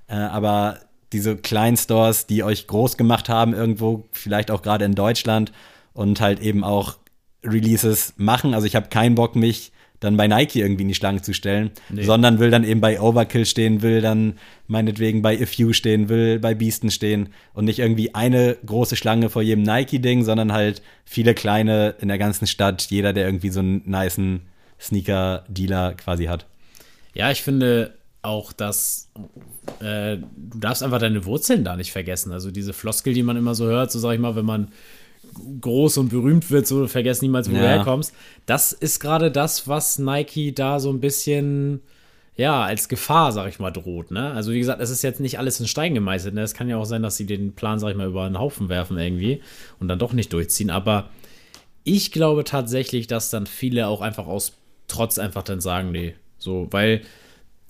äh, aber diese kleinen Stores, die euch groß gemacht haben, irgendwo, vielleicht auch gerade in Deutschland und halt eben auch Releases machen. Also ich habe keinen Bock, mich dann bei Nike irgendwie in die Schlange zu stellen, sondern will dann eben bei Overkill stehen, will dann meinetwegen bei A Few stehen, will bei Beasten stehen und nicht irgendwie eine große Schlange vor jedem Nike-Ding, sondern halt viele kleine in der ganzen Stadt, jeder, der irgendwie so einen nicen Sneaker-Dealer quasi hat. Ja, ich finde auch, dass äh, du darfst einfach deine Wurzeln da nicht vergessen. Also diese Floskel, die man immer so hört, so sag ich mal, wenn man groß und berühmt wird, so vergessen niemals, wo du Ja. herkommst. Das ist gerade das, was Nike da so ein bisschen ja, als Gefahr, sag ich mal, droht. Ne? Also wie gesagt, es ist jetzt nicht alles in Stein gemeißelt. Ne? Es kann ja auch sein, dass sie den Plan, sag ich mal, über einen Haufen werfen irgendwie und dann doch nicht durchziehen. Aber ich glaube tatsächlich, dass dann viele auch einfach aus Trotz einfach dann sagen, nee, so, weil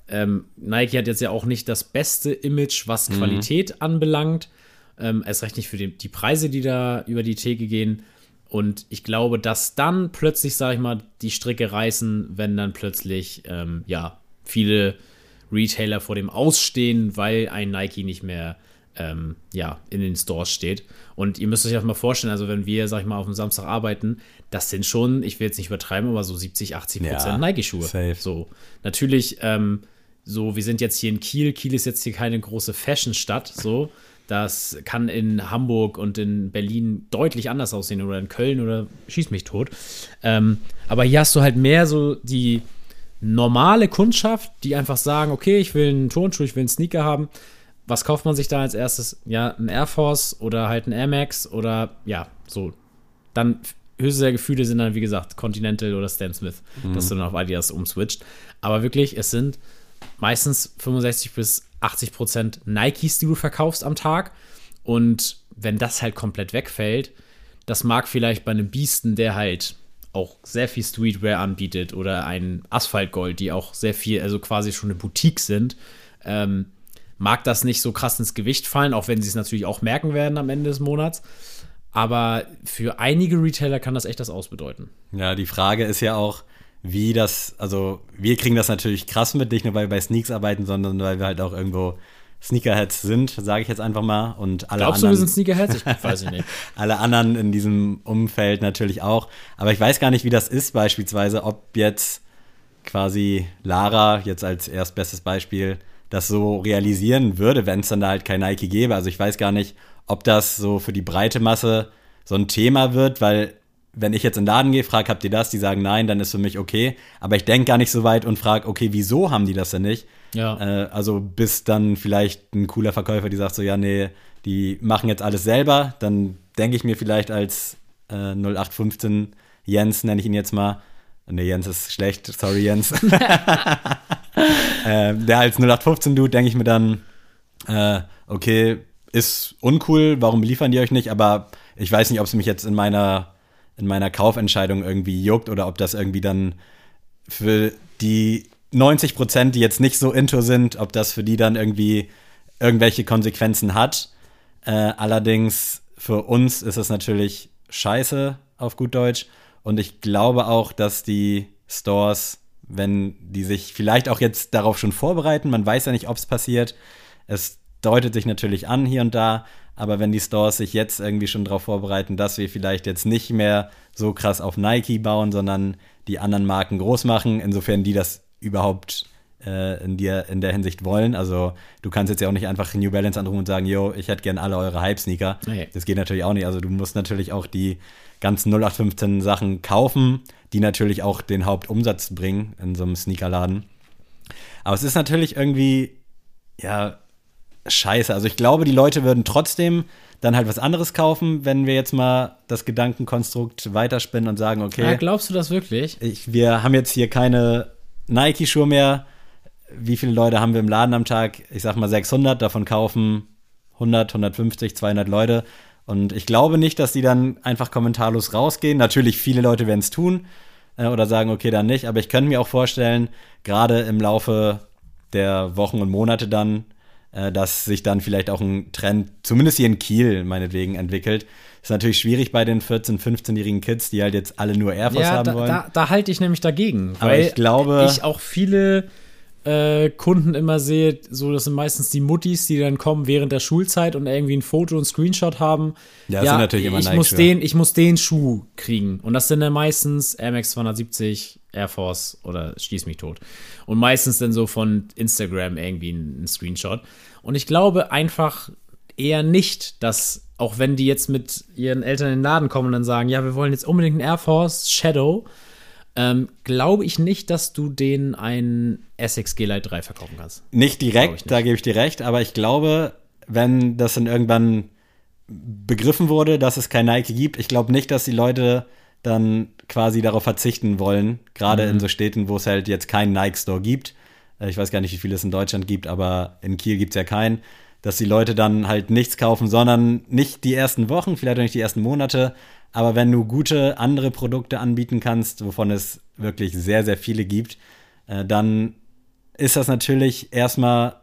ähm, Nike hat jetzt ja auch nicht das beste Image, was Qualität anbelangt. Ähm, erst recht nicht für die, die Preise, die da über die Theke gehen. Und ich glaube, dass dann plötzlich, sag ich mal, die Stricke reißen, wenn dann plötzlich, ähm, ja, viele Retailer vor dem Ausstehen, weil ein Nike nicht mehr, ähm, ja, in den Stores steht. Und ihr müsst euch das mal vorstellen, also wenn wir, sag ich mal, auf dem Samstag arbeiten, das sind schon, ich will jetzt nicht übertreiben, aber so 70, 80 Prozent Ja, Nike-Schuhe. So, natürlich, ähm, so, wir sind jetzt hier in Kiel. Kiel ist jetzt hier keine große Fashion-Stadt, so. Das kann in Hamburg und in Berlin deutlich anders aussehen oder in Köln oder schieß mich tot. Ähm, aber hier hast du halt mehr so die normale Kundschaft, die einfach sagen, okay, ich will einen Turnschuh, ich will einen Sneaker haben. Was kauft man sich da als erstes? Ja, ein Air Force oder halt ein Air Max oder ja, so. Dann höchste der Gefühle sind dann, wie gesagt, Continental oder Stan Smith, dass du dann auf Adidas umswitcht. Aber wirklich, es sind meistens 65 bis 80 Prozent Nikes, die du verkaufst am Tag. Und wenn das halt komplett wegfällt, das mag vielleicht bei einem Biesten, der halt auch sehr viel Streetwear anbietet oder ein Asphaltgold, die auch sehr viel, also quasi schon eine Boutique sind, ähm, mag das nicht so krass ins Gewicht fallen, auch wenn sie es natürlich auch merken werden am Ende des Monats. Aber für einige Retailer kann das echt das ausbedeuten. Ja, die Frage ist ja auch, wie das, also wir kriegen das natürlich krass mit, nicht nur weil wir bei Sneaks arbeiten, sondern weil wir halt auch irgendwo Sneakerheads sind, sage ich jetzt einfach mal. Und alle Glaubst du, anderen, wir sind Sneakerheads? Ich weiß ich nicht. <laughs> alle anderen in diesem Umfeld natürlich auch. Aber ich weiß gar nicht, wie das ist beispielsweise, ob jetzt quasi Lara, jetzt als erstbestes Beispiel, das so realisieren würde, wenn es dann da halt kein Nike gäbe. Also ich weiß gar nicht, ob das so für die breite Masse so ein Thema wird, weil wenn ich jetzt in den Laden gehe, frage, habt ihr das? Die sagen nein, dann ist für mich okay. Aber ich denke gar nicht so weit und frage, okay, wieso haben die das denn nicht? Ja. Äh, also bis dann vielleicht ein cooler Verkäufer, die sagt so, ja, nee, die machen jetzt alles selber. Dann denke ich mir vielleicht als äh, 0815 Jens, nenne ich ihn jetzt mal. Nee, Jens ist schlecht, sorry Jens. <laughs> <laughs> äh, der als 0815-Dude denke ich mir dann, äh, okay, ist uncool, warum liefern die euch nicht? Aber ich weiß nicht, ob es mich jetzt in meiner, in meiner Kaufentscheidung irgendwie juckt oder ob das irgendwie dann für die 90 Prozent, die jetzt nicht so into sind, ob das für die dann irgendwie irgendwelche Konsequenzen hat. Äh, allerdings für uns ist es natürlich scheiße auf gut Deutsch. Und ich glaube auch, dass die Stores, wenn die sich vielleicht auch jetzt darauf schon vorbereiten, man weiß ja nicht, ob es passiert. Es deutet sich natürlich an hier und da, aber wenn die Stores sich jetzt irgendwie schon darauf vorbereiten, dass wir vielleicht jetzt nicht mehr so krass auf Nike bauen, sondern die anderen Marken groß machen, insofern die das überhaupt äh, in, dir, in der Hinsicht wollen. Also du kannst jetzt ja auch nicht einfach New Balance anrufen und sagen, yo, ich hätte gern alle eure Hype-Sneaker. Nee. Das geht natürlich auch nicht. Also du musst natürlich auch die ganzen 0815 Sachen kaufen, die natürlich auch den Hauptumsatz bringen in so einem Sneakerladen. Aber es ist natürlich irgendwie, ja, scheiße. Also ich glaube, die Leute würden trotzdem dann halt was anderes kaufen, wenn wir jetzt mal das Gedankenkonstrukt weiterspinnen und sagen, okay, Ja, glaubst du das wirklich? ich, wir haben jetzt hier keine Nike-Schuhe mehr. Wie viele Leute haben wir im Laden am Tag? Ich sag mal 600, davon kaufen 100, 150, 200 Leute. Und ich glaube nicht, dass die dann einfach kommentarlos rausgehen. Natürlich, viele Leute werden es tun äh, oder sagen, okay, dann nicht. Aber ich könnte mir auch vorstellen, gerade im Laufe der Wochen und Monate dann, dass sich dann vielleicht auch ein Trend, zumindest hier in Kiel meinetwegen, entwickelt. Ist natürlich schwierig bei den 14-, 15-jährigen Kids, die halt jetzt alle nur Air Force Ja, haben da, wollen. da, da halte ich nämlich dagegen. Aber weil ich glaube- Ich auch viele äh, Kunden immer sehe, so das sind meistens die Muttis, die dann kommen während der Schulzeit und irgendwie ein Foto und Screenshot haben. Ja, das sind natürlich immer ich muss den, ich muss den Schuh kriegen. Und das sind dann meistens Air Max 270, Air Force oder Stieß mich tot. Und meistens dann so von Instagram irgendwie ein, ein Screenshot. Und ich glaube einfach eher nicht, dass, auch wenn die jetzt mit ihren Eltern in den Laden kommen und dann sagen, ja, wir wollen jetzt unbedingt einen Air Force Shadow, ähm, glaube ich nicht, dass du denen einen Essex G-Lite 3 verkaufen kannst. Nicht direkt, ich nicht. da gebe ich dir recht, aber ich glaube, wenn das dann irgendwann begriffen wurde, dass es kein Nike gibt, ich glaube nicht, dass die Leute dann quasi darauf verzichten wollen, gerade Mhm. in so Städten, wo es halt jetzt keinen Nike-Store gibt. Äh, Ich weiß gar nicht, wie viel es in Deutschland gibt, aber in Kiel gibt es ja keinen, dass die Leute dann halt nichts kaufen, sondern nicht die ersten Wochen, vielleicht auch nicht die ersten Monate, aber wenn du gute andere Produkte anbieten kannst, wovon es wirklich sehr, sehr viele gibt, äh, dann ist das natürlich erstmal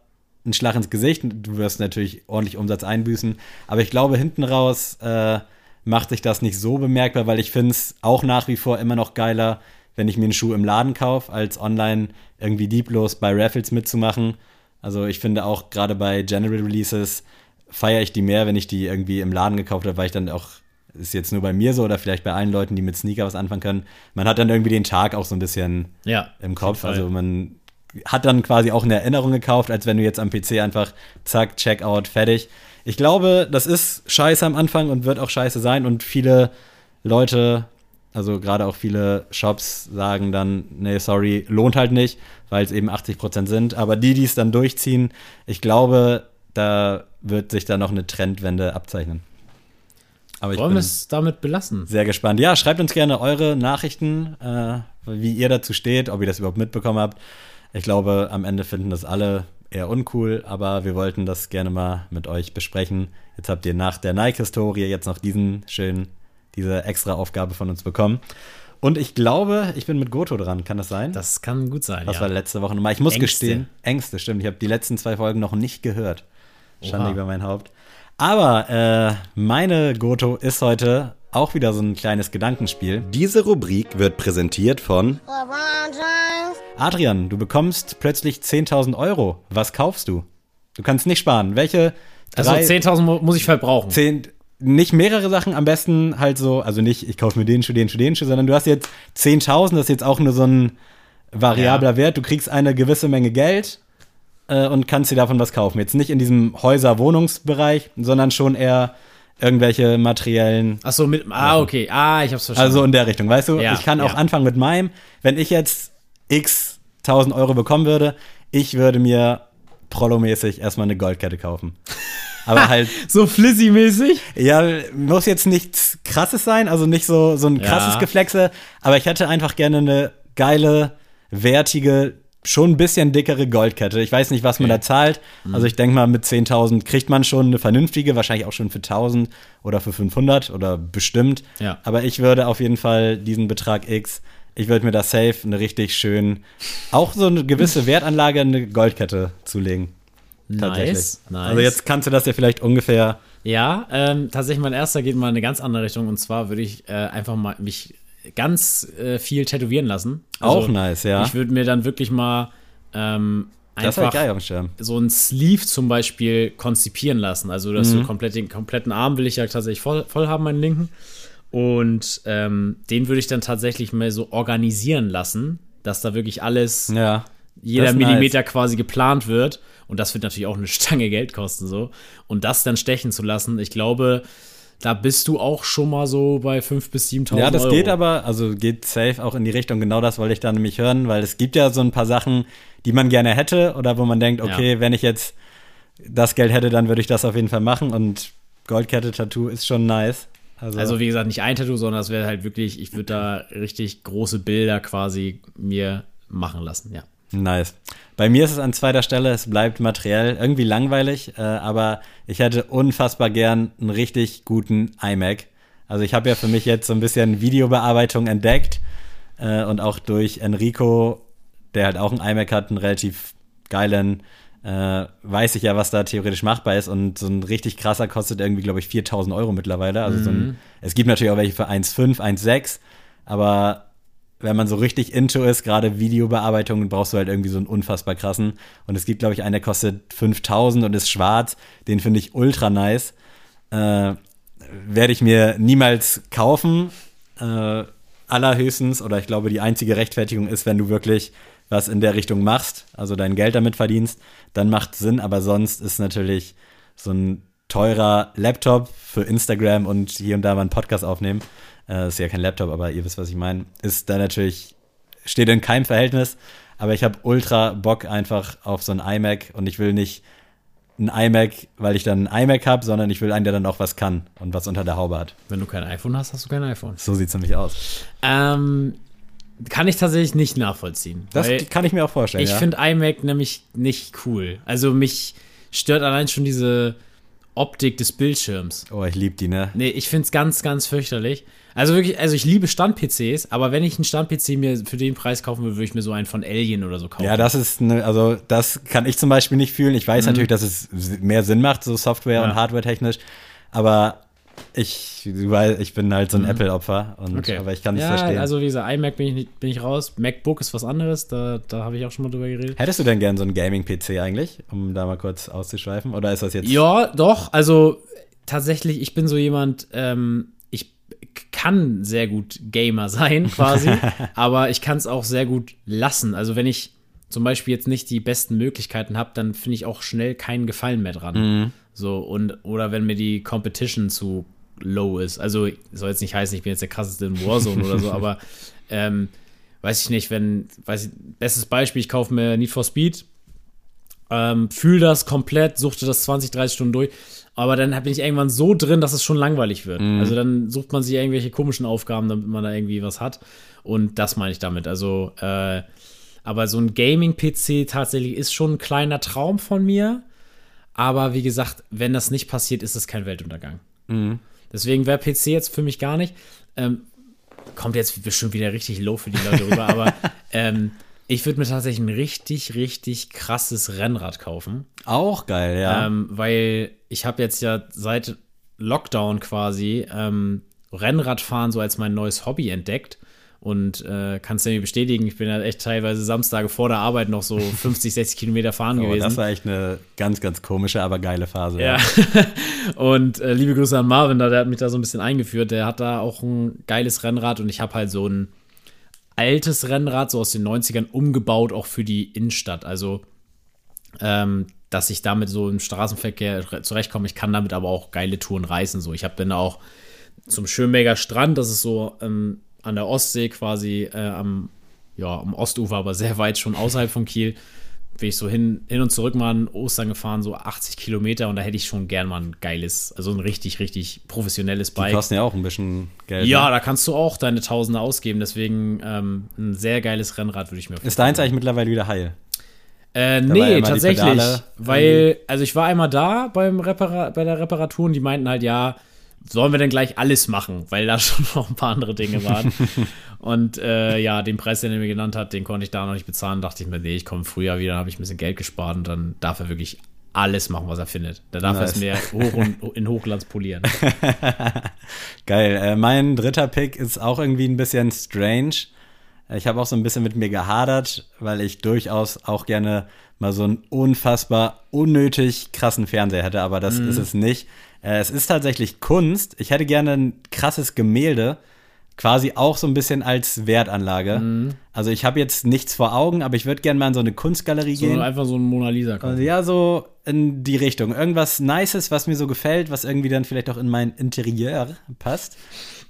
ein Schlag ins Gesicht. Du wirst natürlich ordentlich Umsatz einbüßen. Aber ich glaube, hinten raus äh, macht sich das nicht so bemerkbar, weil ich finde es auch nach wie vor immer noch geiler, wenn ich mir einen Schuh im Laden kaufe, als online irgendwie dieblos bei Raffles mitzumachen. Also ich finde auch gerade bei General Releases feiere ich die mehr, wenn ich die irgendwie im Laden gekauft habe, weil ich dann auch, ist jetzt nur bei mir so oder vielleicht bei allen Leuten, die mit Sneaker was anfangen können, man hat dann irgendwie den Tag auch so ein bisschen Ja. im Kopf. Also man hat dann quasi auch eine Erinnerung gekauft, als wenn du jetzt am PC einfach zack, Checkout, fertig. Ich glaube, das ist scheiße am Anfang und wird auch scheiße sein und viele Leute, also gerade auch viele Shops sagen dann, nee, sorry, lohnt halt nicht, weil es eben 80% sind. Aber die, die es dann durchziehen, ich glaube, da wird sich dann noch eine Trendwende abzeichnen. Aber ich Wollen wir es damit belassen? sehr gespannt. Ja, schreibt uns gerne eure Nachrichten, äh, wie ihr dazu steht, ob ihr das überhaupt mitbekommen habt. Ich glaube, am Ende finden das alle eher uncool, aber wir wollten das gerne mal mit euch besprechen. Jetzt habt ihr nach der Nike-Historie jetzt noch diesen schönen, diese extra Aufgabe von uns bekommen. Und ich glaube, ich bin mit Goto dran, kann das sein? Das kann gut sein. Das ja. war letzte Woche nochmal. Ich muss Ängste. gestehen, Ängste, stimmt. Ich habe die letzten zwei Folgen noch nicht gehört. Schande Oha. über mein Haupt. Aber äh, meine Goto ist heute auch wieder so ein kleines Gedankenspiel. Diese Rubrik wird präsentiert von. Adrian, du bekommst plötzlich 10.000 Euro. Was kaufst du? Du kannst nicht sparen. Welche Also drei, 10.000 mu- muss ich verbrauchen. zehn, nicht mehrere Sachen, am besten halt so, also nicht, ich kaufe mir den Schuh, den Schuh, den Schuh, sondern du hast jetzt 10.000, das ist jetzt auch nur so ein variabler Ja. Wert. Du kriegst eine gewisse Menge Geld äh, und kannst dir davon was kaufen. Jetzt nicht in diesem Häuser-Wohnungsbereich, sondern schon eher irgendwelche materiellen Ach so, mit. Ah, okay. Ah, ich hab's verstanden. also in der Richtung, weißt du? Ja, ich kann auch ja. anfangen mit meinem. Wenn ich jetzt x 1000 Euro bekommen würde, ich würde mir Prollo-mäßig erstmal eine Goldkette kaufen. <laughs> Aber halt, so Flizzy-mäßig? ja, muss jetzt nichts krasses sein, also nicht so, so ein Ja. krasses Geflexe, aber ich hätte einfach gerne eine geile, wertige, schon ein bisschen dickere Goldkette. Ich weiß nicht, was man Okay. da zahlt. Mhm. Also ich denke mal, mit 10.000 kriegt man schon eine vernünftige, wahrscheinlich auch schon für 1.000 oder für 500 oder bestimmt. Ja. Aber ich würde auf jeden Fall diesen Betrag X, ich würde mir da safe eine richtig schön, auch so eine gewisse Wertanlage, eine Goldkette zulegen. Tatsächlich. Nice, nice. Also jetzt kannst du das ja vielleicht ungefähr Ja, ähm, tatsächlich mein erster geht mal in eine ganz andere Richtung und zwar würde ich äh, einfach mal mich ganz äh, viel tätowieren lassen. Also, Auch nice, ja. Ich würde mir dann wirklich mal ähm, einfach geil so ein Sleeve zum Beispiel konzipieren lassen. Also das Mhm. so komplett den kompletten Arm will ich ja tatsächlich voll, voll haben, meinen linken. Und ähm, den würde ich dann tatsächlich mal so organisieren lassen, dass da wirklich alles Ja. jeder Millimeter quasi geplant wird. Und das wird natürlich auch eine <laughs> Stange Geld kosten, so. Und das dann stechen zu lassen, ich glaube, da bist du auch schon mal so bei 5.000 bis 7.000 Ja, das Euro. geht aber, also geht safe auch in die Richtung. Genau das wollte ich da nämlich hören, weil es gibt ja so ein paar Sachen, die man gerne hätte oder wo man denkt, okay, Ja. wenn ich jetzt das Geld hätte, dann würde ich das auf jeden Fall machen und Goldkette-Tattoo ist schon nice. Also, Also, wie gesagt, nicht ein Tattoo, sondern das wäre halt wirklich, ich würde da richtig große Bilder quasi mir machen lassen, ja. Nice. Bei mir ist es an zweiter Stelle, es bleibt materiell irgendwie langweilig, äh, aber ich hätte unfassbar gern einen richtig guten iMac. Also ich habe ja für mich jetzt so ein bisschen Videobearbeitung entdeckt äh, und auch durch Enrico, der halt auch einen iMac hat, einen relativ geilen, äh, weiß ich ja, was da theoretisch machbar ist und so ein richtig krasser kostet irgendwie, glaube ich, 4000 Euro mittlerweile. Also so ein, es gibt natürlich auch welche für 1,5, 1,6, aber wenn man so richtig into ist, gerade Videobearbeitung, brauchst du halt irgendwie so einen unfassbar krassen. Und es gibt, glaube ich, einen, der kostet 5000 und ist schwarz. Den finde ich ultra nice. Äh, werde ich mir niemals kaufen. Äh, allerhöchstens, oder ich glaube, die einzige Rechtfertigung ist, wenn du wirklich was in der Richtung machst, also dein Geld damit verdienst, dann macht Sinn, aber sonst ist natürlich so ein teurer Laptop für Instagram und hier und da mal einen Podcast aufnehmen, äh, ist ja kein Laptop, aber ihr wisst, was ich meine, ist da natürlich, steht in keinem Verhältnis, aber ich habe ultra Bock einfach auf so ein iMac und ich will nicht ein iMac, weil ich dann ein iMac habe, sondern ich will einen, der dann auch was kann und was unter der Haube hat. Wenn du kein iPhone hast, hast du kein iPhone. So sieht's nämlich aus. Ähm, kann ich tatsächlich nicht nachvollziehen. Das kann ich mir auch vorstellen. ich ja. finde iMac nämlich nicht cool. Also mich stört allein schon diese Optik des Bildschirms. Oh, ich liebe die, ne? Nee, ich finde es ganz, ganz fürchterlich. Also wirklich, also ich liebe Stand-PCs, aber wenn ich einen Stand-PC mir für den Preis kaufen würde, würde ich mir so einen von Alien oder so kaufen. Ja, das ist ne, also das kann ich zum Beispiel nicht fühlen. Ich weiß natürlich, dass es mehr Sinn macht, so Software Mhm. Ja. und Hardware technisch, aber ich, weißt, ich bin halt so ein Apple-Opfer und Mhm. Okay. aber ich kann nicht ja, verstehen. also wie gesagt, iMac bin ich, nicht, bin ich raus. MacBook ist was anderes, da, da habe ich auch schon mal drüber geredet. Hättest du denn gern so einen Gaming-PC eigentlich, um da mal kurz auszuschweifen? Oder ist das jetzt? Ja, doch. Also tatsächlich, ich bin so jemand, ähm, ich kann sehr gut Gamer <laughs> sein, quasi, <laughs> aber ich kann es auch sehr gut lassen. Also wenn ich zum Beispiel jetzt nicht die besten Möglichkeiten habe, dann finde ich auch schnell keinen Gefallen mehr dran. So, und, oder wenn mir die Competition zu low ist. Also, soll jetzt nicht heißen, ich bin jetzt der krasseste in Warzone oder so, <laughs> aber ähm, weiß ich nicht, wenn, weiß ich, bestes Beispiel, ich kaufe mir Need for Speed, ähm, fühl das komplett, suchte das 20, 30 Stunden durch. Aber dann bin ich irgendwann so drin, dass es schon langweilig wird. Also dann sucht man sich irgendwelche komischen Aufgaben, damit man da irgendwie was hat. Und das meine ich damit. Also, äh, aber so ein Gaming-PC tatsächlich ist schon ein kleiner Traum von mir. Aber wie gesagt, wenn das nicht passiert, ist es kein Weltuntergang. Deswegen wäre PC jetzt für mich gar nicht. Ähm, kommt jetzt bestimmt wieder richtig low für die Leute rüber, <laughs> aber ähm, ich würde mir tatsächlich ein richtig, richtig krasses Rennrad kaufen. Auch geil, ja. Ähm, weil ich habe jetzt ja seit Lockdown quasi ähm, Rennradfahren so als mein neues Hobby entdeckt. Und äh, kannst du mir bestätigen, ich bin ja echt teilweise Samstage vor der Arbeit noch so <laughs> 50, 60 Kilometer fahren oh, gewesen. das war echt eine ganz, ganz komische, aber geile Phase. Ja. <laughs> und äh, liebe Grüße an Marvin, da, der hat mich da so ein bisschen eingeführt. Der hat da auch ein geiles Rennrad und ich habe halt so ein altes Rennrad, so aus den 90ern, umgebaut, auch für die Innenstadt. Also, ähm, dass ich damit so im Straßenverkehr zurechtkomme. Ich kann damit aber auch geile Touren reißen. So, ich habe dann auch zum Schönberger Strand, das ist so ähm, an der Ostsee quasi äh, am, ja, am Ostufer, aber sehr weit schon außerhalb von Kiel bin ich so hin, hin und zurück mal in Ostern gefahren, so 80 Kilometer und da hätte ich schon gern mal ein geiles, also ein richtig, richtig professionelles Die Bike. kosten ja auch ein bisschen Geld. Ja, ne? da kannst du auch deine Tausende ausgeben, deswegen ähm, ein sehr geiles Rennrad würde ich mir Ist deins eigentlich mittlerweile wieder heil? Äh, nee, die tatsächlich. Weil, also ich war einmal da beim Repara bei der Reparatur und die meinten halt, ja, sollen wir denn gleich alles machen? Weil da <laughs> schon noch ein paar andere Dinge waren. <laughs> und äh, ja, den Preis, den er mir genannt hat, den konnte ich da noch nicht bezahlen. Dachte ich mir, nee, ich komme früher wieder, dann habe ich ein bisschen Geld gespart und dann darf er wirklich alles machen, was er findet. Da darf er es mir Nice. hoch und <laughs> in Hochglanz polieren. Geil. Äh, mein dritter Pick ist auch irgendwie ein bisschen strange. Ich habe auch so ein bisschen mit mir gehadert, weil ich durchaus auch gerne mal so einen unfassbar unnötig krassen Fernseher hätte, aber das ist es nicht. Äh, es ist tatsächlich Kunst. Ich hätte gerne ein krasses Gemälde, quasi auch so ein bisschen als Wertanlage. Also ich habe jetzt nichts vor Augen, aber ich würde gerne mal in so eine Kunstgalerie So gehen. einfach so ein Mona Lisa kaufen. Ja, so in die Richtung. Irgendwas Nices, was mir so gefällt, was irgendwie dann vielleicht auch in mein Interieur passt.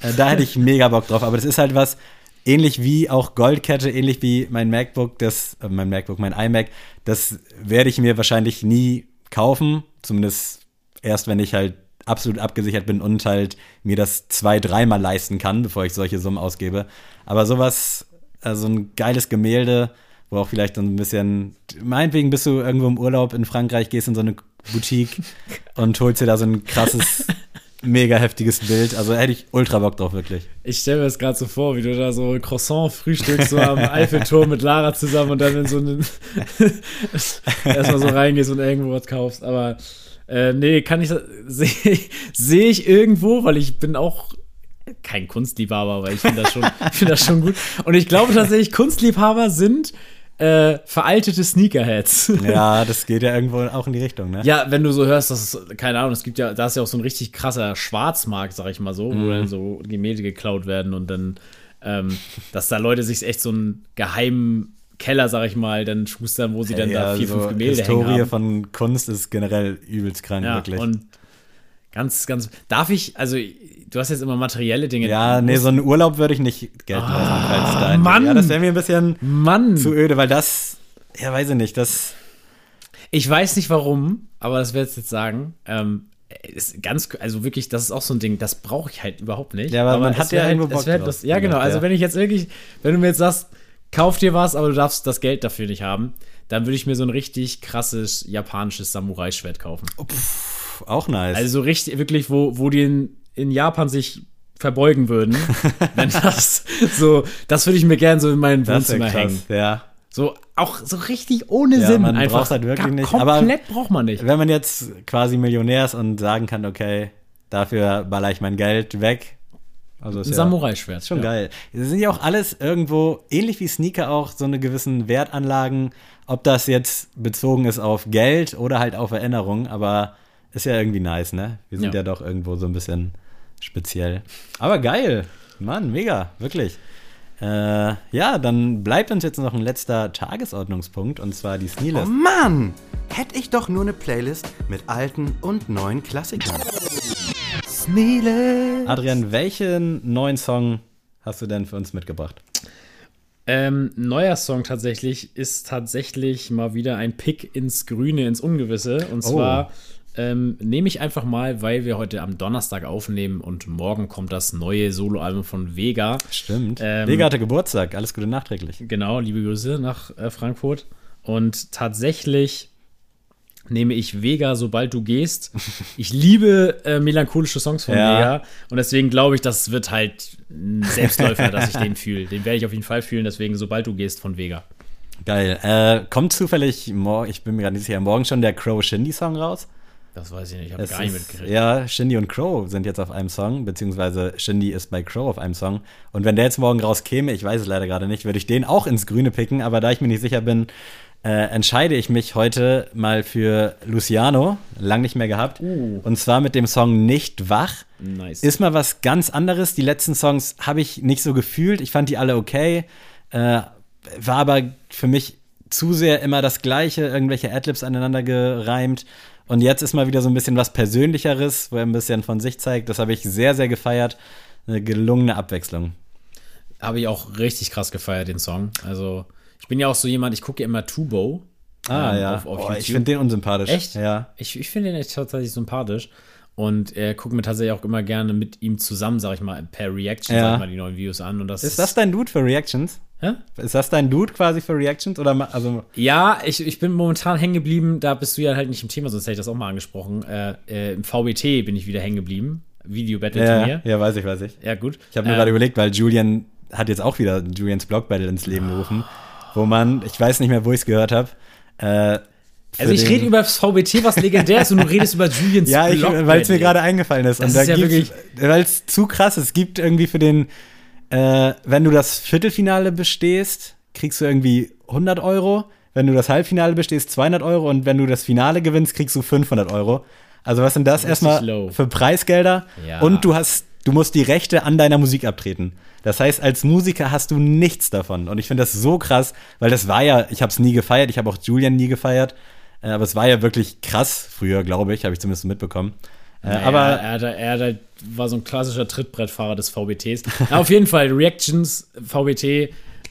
Äh, da hätte ich <laughs> mega Bock drauf. Aber das ist halt was, ähnlich wie auch Goldkette, ähnlich wie mein MacBook, das, äh, mein MacBook, mein iMac, das werde ich mir wahrscheinlich nie kaufen. Zumindest erst, wenn ich halt absolut abgesichert bin und halt mir das zwei, dreimal leisten kann, bevor ich solche Summen ausgebe. Aber sowas, also ein geiles Gemälde, wo auch vielleicht so ein bisschen, meinetwegen bist du irgendwo im Urlaub in Frankreich, gehst in so eine Boutique <laughs> und holst dir da so ein krasses, mega heftiges Bild. Also hätte ich ultra Bock drauf, wirklich. Ich stelle mir das gerade so vor, wie du da so Croissant frühstückst, so am <laughs> Eiffelturm mit Lara zusammen und dann in so einen <laughs> erstmal so reingehst und irgendwo was kaufst. Aber äh, nee, kann ich <laughs> sehe seh ich irgendwo, weil ich bin auch kein Kunstliebhaber, aber ich finde das schon, <laughs> ich finde das schon gut. Und ich glaube tatsächlich, Kunstliebhaber sind äh, veraltete Sneakerheads. <laughs> Ja, das geht ja irgendwo auch in die Richtung, ne? Ja, wenn du so hörst, dass es, keine Ahnung, es gibt ja, da ist ja auch so ein richtig krasser Schwarzmarkt, sag ich mal so, Mhm. wo dann so Gemälde geklaut werden und dann, ähm, dass da Leute sich echt so einen geheimen Keller, sag ich mal, dann schustern, wo sie dann da vier, so fünf Gemälde Historie hängen haben. von Kunst ist generell übelst krank, ja, wirklich. und ganz, ganz, darf ich, also, du hast jetzt immer materielle Dinge. ja, nee, so einen Urlaub würde ich nicht gelten lassen, falls da ein- Mann! Ja, das wäre mir ein bisschen Mann! zu öde, weil das, ja, weiß ich nicht, das, Ich weiß nicht warum, aber das werde ich jetzt sagen. Ähm, ist ganz, also wirklich, das ist auch so ein Ding, das brauche ich halt überhaupt nicht. Ja, aber man es hat ja irgendwo es Bock das, Ja, genau. Also Ja. wenn ich jetzt wirklich, wenn du mir jetzt sagst, kauf dir was, aber du darfst das Geld dafür nicht haben, dann würde ich mir so ein richtig krasses japanisches Samurai-Schwert kaufen. pff, auch nice. Also so richtig, wirklich, wo, wo die in, in Japan sich verbeugen würden. <laughs> wenn das so, das würde ich mir gerne so in mein das wär Wohnzimmer hängen. ja. So, auch so richtig ohne Ja, Sinn. man Einfach braucht's halt wirklich nicht, aber- Komplett braucht man nicht. Wenn man jetzt quasi Millionär ist und sagen kann, okay, dafür baller ich mein Geld weg. Also ist Ein ja, Samurai-Schwert. schon ja. geil. Das sind ja auch alles irgendwo, ähnlich wie Sneaker auch, so eine gewissen Wertanlagen, ob das jetzt bezogen ist auf Geld oder halt auf Erinnerung, aber ist ja irgendwie nice, ne? Wir sind Ja. ja, doch irgendwo so ein bisschen speziell. Aber geil. Mann, mega, wirklich. Äh, ja, dann bleibt uns jetzt noch ein letzter Tagesordnungspunkt und zwar die Oh Sneelist. Mann! Hätte ich doch nur eine Playlist mit alten und neuen Klassikern. Sneele! Adrian, welchen neuen Song hast du denn für uns mitgebracht? Ähm, neuer Song tatsächlich ist tatsächlich mal wieder ein Pick ins Grüne, ins Ungewisse. Und zwar ähm, nehme ich einfach mal, weil wir heute am Donnerstag aufnehmen und morgen kommt das neue Soloalbum von Vega. Stimmt. Ähm, Vega hatte Geburtstag. Alles Gute nachträglich. Genau, liebe Grüße nach äh, Frankfurt. Und tatsächlich nehme ich Vega, sobald du gehst. <laughs> Ich liebe äh, melancholische Songs von Ja. Vega und deswegen glaube ich, das wird halt ein Selbstläufer, dass ich den fühle. Den werde ich auf jeden Fall fühlen, deswegen sobald du gehst von Vega. Geil. Äh, kommt zufällig, mor ich bin mir gerade nicht sicher, morgen schon der Crow Shindy Song raus? Das weiß ich nicht, ich habe gar nicht mitgekriegt. Ja, Shindy und Crow sind jetzt auf einem Song, beziehungsweise Shindy ist bei Crow auf einem Song. Und wenn der jetzt morgen rauskäme, ich weiß es leider gerade nicht, würde ich den auch ins Grüne picken, aber da ich mir nicht sicher bin, äh, entscheide ich mich heute mal für Luciano, lang nicht mehr gehabt. Uh. Und zwar mit dem Song Nicht wach. Nice. Ist mal was ganz anderes. Die letzten Songs habe ich nicht so gefühlt. Ich fand die alle okay. Äh, war aber für mich zu sehr immer das Gleiche, irgendwelche Adlibs aneinander gereimt. Und jetzt ist mal wieder so ein bisschen was Persönlicheres, wo er ein bisschen von sich zeigt. Das habe ich sehr, sehr gefeiert. Eine gelungene Abwechslung. Habe ich auch richtig krass gefeiert, den Song. Also, ich bin ja auch so jemand, ich gucke ja immer Tubo. Ah, ähm, ja. Auf, auf YouTube. ich finde den unsympathisch. Echt? Ja. Ich, ich finde ihn echt tatsächlich sympathisch. Und er guckt mir tatsächlich auch immer gerne mit ihm zusammen, sag ich mal, per Reaction, Ja. sag ich mal, die neuen Videos an. Und das Ist das dein Dude für Reactions? Hä? Ist das dein Dude quasi für Reactions? Oder also Ja, ich, ich bin momentan hängen geblieben, da bist du ja halt nicht im Thema, sonst hätte ich das auch mal angesprochen. Äh, äh, Im VBT bin ich wieder hängen geblieben. Video Battle ja, Turnier. ja, weiß ich, weiß ich. Ja, gut. Ich habe mir Ähm, gerade überlegt, weil Julian hat jetzt auch wieder Julians Blog Battle ins Leben gerufen, wo man, ich weiß nicht mehr, wo ich es gehört habe. Äh, Also ich rede über das VBT, was legendär ist, und du redest über Julians Ja, weil es mir gerade eingefallen ist. Das und da ist ja weil es zu krass ist. Es gibt irgendwie für den, äh, wenn du das Viertelfinale bestehst, kriegst du irgendwie 100 Euro. Wenn du das Halbfinale bestehst, 200 Euro. Und wenn du das Finale gewinnst, kriegst du 500 Euro. Also was sind das Richtig erstmal für Preisgelder? Ja. Und du hast, du musst die Rechte an deiner Musik abtreten. Das heißt, als Musiker hast du nichts davon. Und ich finde das so krass, weil das war ja, ich habe es nie gefeiert, ich habe auch Julian nie gefeiert. Äh, Aber es war ja wirklich krass früher, glaube ich, habe ich zumindest mitbekommen. Äh, Naja, aber er, hat, er hat, war so ein klassischer Trittbrettfahrer des VBTs. Na, auf jeden Fall, Reactions, VBT.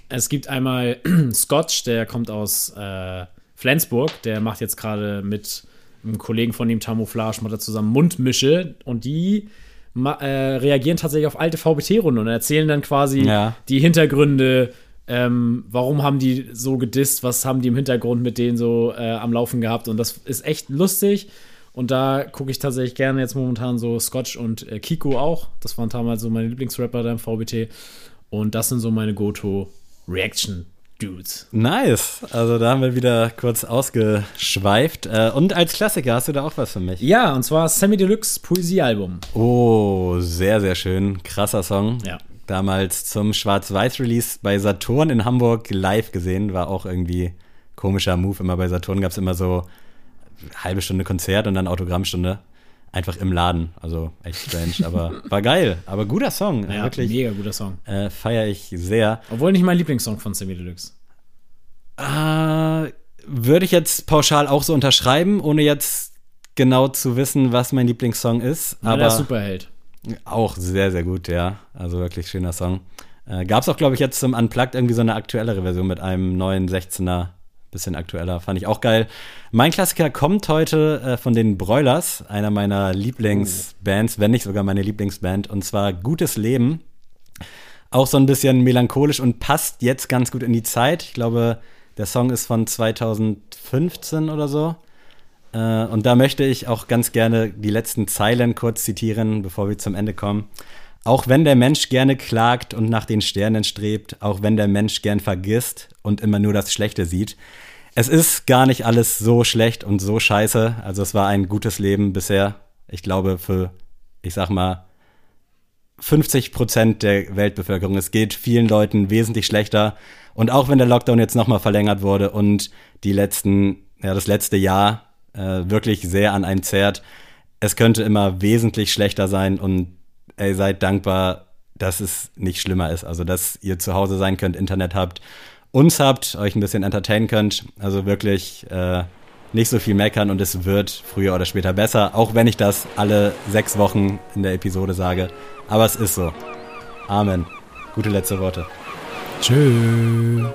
Es gibt einmal <clears throat> Scotch, der kommt aus äh, Flensburg. Der macht jetzt gerade mit einem Kollegen von ihm, Tamouflage, macht er zusammen Mundmische. Und die äh, reagieren tatsächlich auf alte VBT-Runden und erzählen dann quasi Ja. die Hintergründe. Ähm, warum haben die so gedisst? Was haben die im Hintergrund mit denen so äh, am Laufen gehabt? Und das ist echt lustig. Und da gucke ich tatsächlich gerne jetzt momentan so Scotch und äh, Kiko auch. Das waren damals so meine Lieblingsrapper da im VBT. Und das sind so meine Go-To-Reaction-Dudes. nice. Also da haben wir wieder kurz ausgeschweift. Äh, Und als Klassiker hast du da auch was für mich. Ja, und zwar Sammy Deluxe Poesiealbum. Oh, sehr, sehr schön. Krasser Song. Ja. Damals zum Schwarz-Weiß-Release bei Saturn in Hamburg live gesehen. War auch irgendwie komischer Move. Immer bei Saturn gab es immer so halbe Stunde Konzert und dann Autogrammstunde. Einfach im Laden. Also echt strange, aber <laughs> war geil. Aber guter Song. Ja, Wirklich mega guter Song. äh, feiere ich sehr. Obwohl nicht mein Lieblingssong von Sammy Deluxe. Äh, würde ich jetzt pauschal auch so unterschreiben, ohne jetzt genau zu wissen, was mein Lieblingssong ist. Aber Aber der Superheld. auch sehr, sehr gut, ja. Also wirklich schöner Song. Äh, Gab es auch, glaube ich, jetzt zum Unplugged irgendwie so eine aktuellere Version mit einem neuen 16er. Bisschen aktueller, fand ich auch geil. Mein Klassiker kommt heute äh, von den Broilers, einer meiner Lieblingsbands, wenn nicht sogar meine Lieblingsband, und zwar Gutes Leben. Auch so ein bisschen melancholisch und passt jetzt ganz gut in die Zeit. Ich glaube, der Song ist von 2015 oder so. Äh, und da möchte ich auch ganz gerne die letzten Zeilen kurz zitieren, bevor wir zum Ende kommen. Auch wenn der Mensch gerne klagt und nach den Sternen strebt, auch wenn der Mensch gern vergisst und immer nur das Schlechte sieht. Es ist gar nicht alles so schlecht und so scheiße. Also es war ein gutes Leben bisher. Ich glaube für, ich sag mal, 50 Prozent der Weltbevölkerung. Es geht vielen Leuten wesentlich schlechter. Und auch wenn der Lockdown jetzt nochmal verlängert wurde und die letzten, ja, das letzte Jahr äh, wirklich sehr an einem zerrt, es könnte immer wesentlich schlechter sein und ey, seid dankbar, dass es nicht schlimmer ist. Also, dass ihr zu Hause sein könnt, Internet habt, uns habt, euch ein bisschen entertainen könnt. Also wirklich äh, nicht so viel meckern und es wird früher oder später besser, auch wenn ich das alle sechs Wochen in der Episode sage. Aber es ist so. Amen. Gute letzte Worte. Tschö.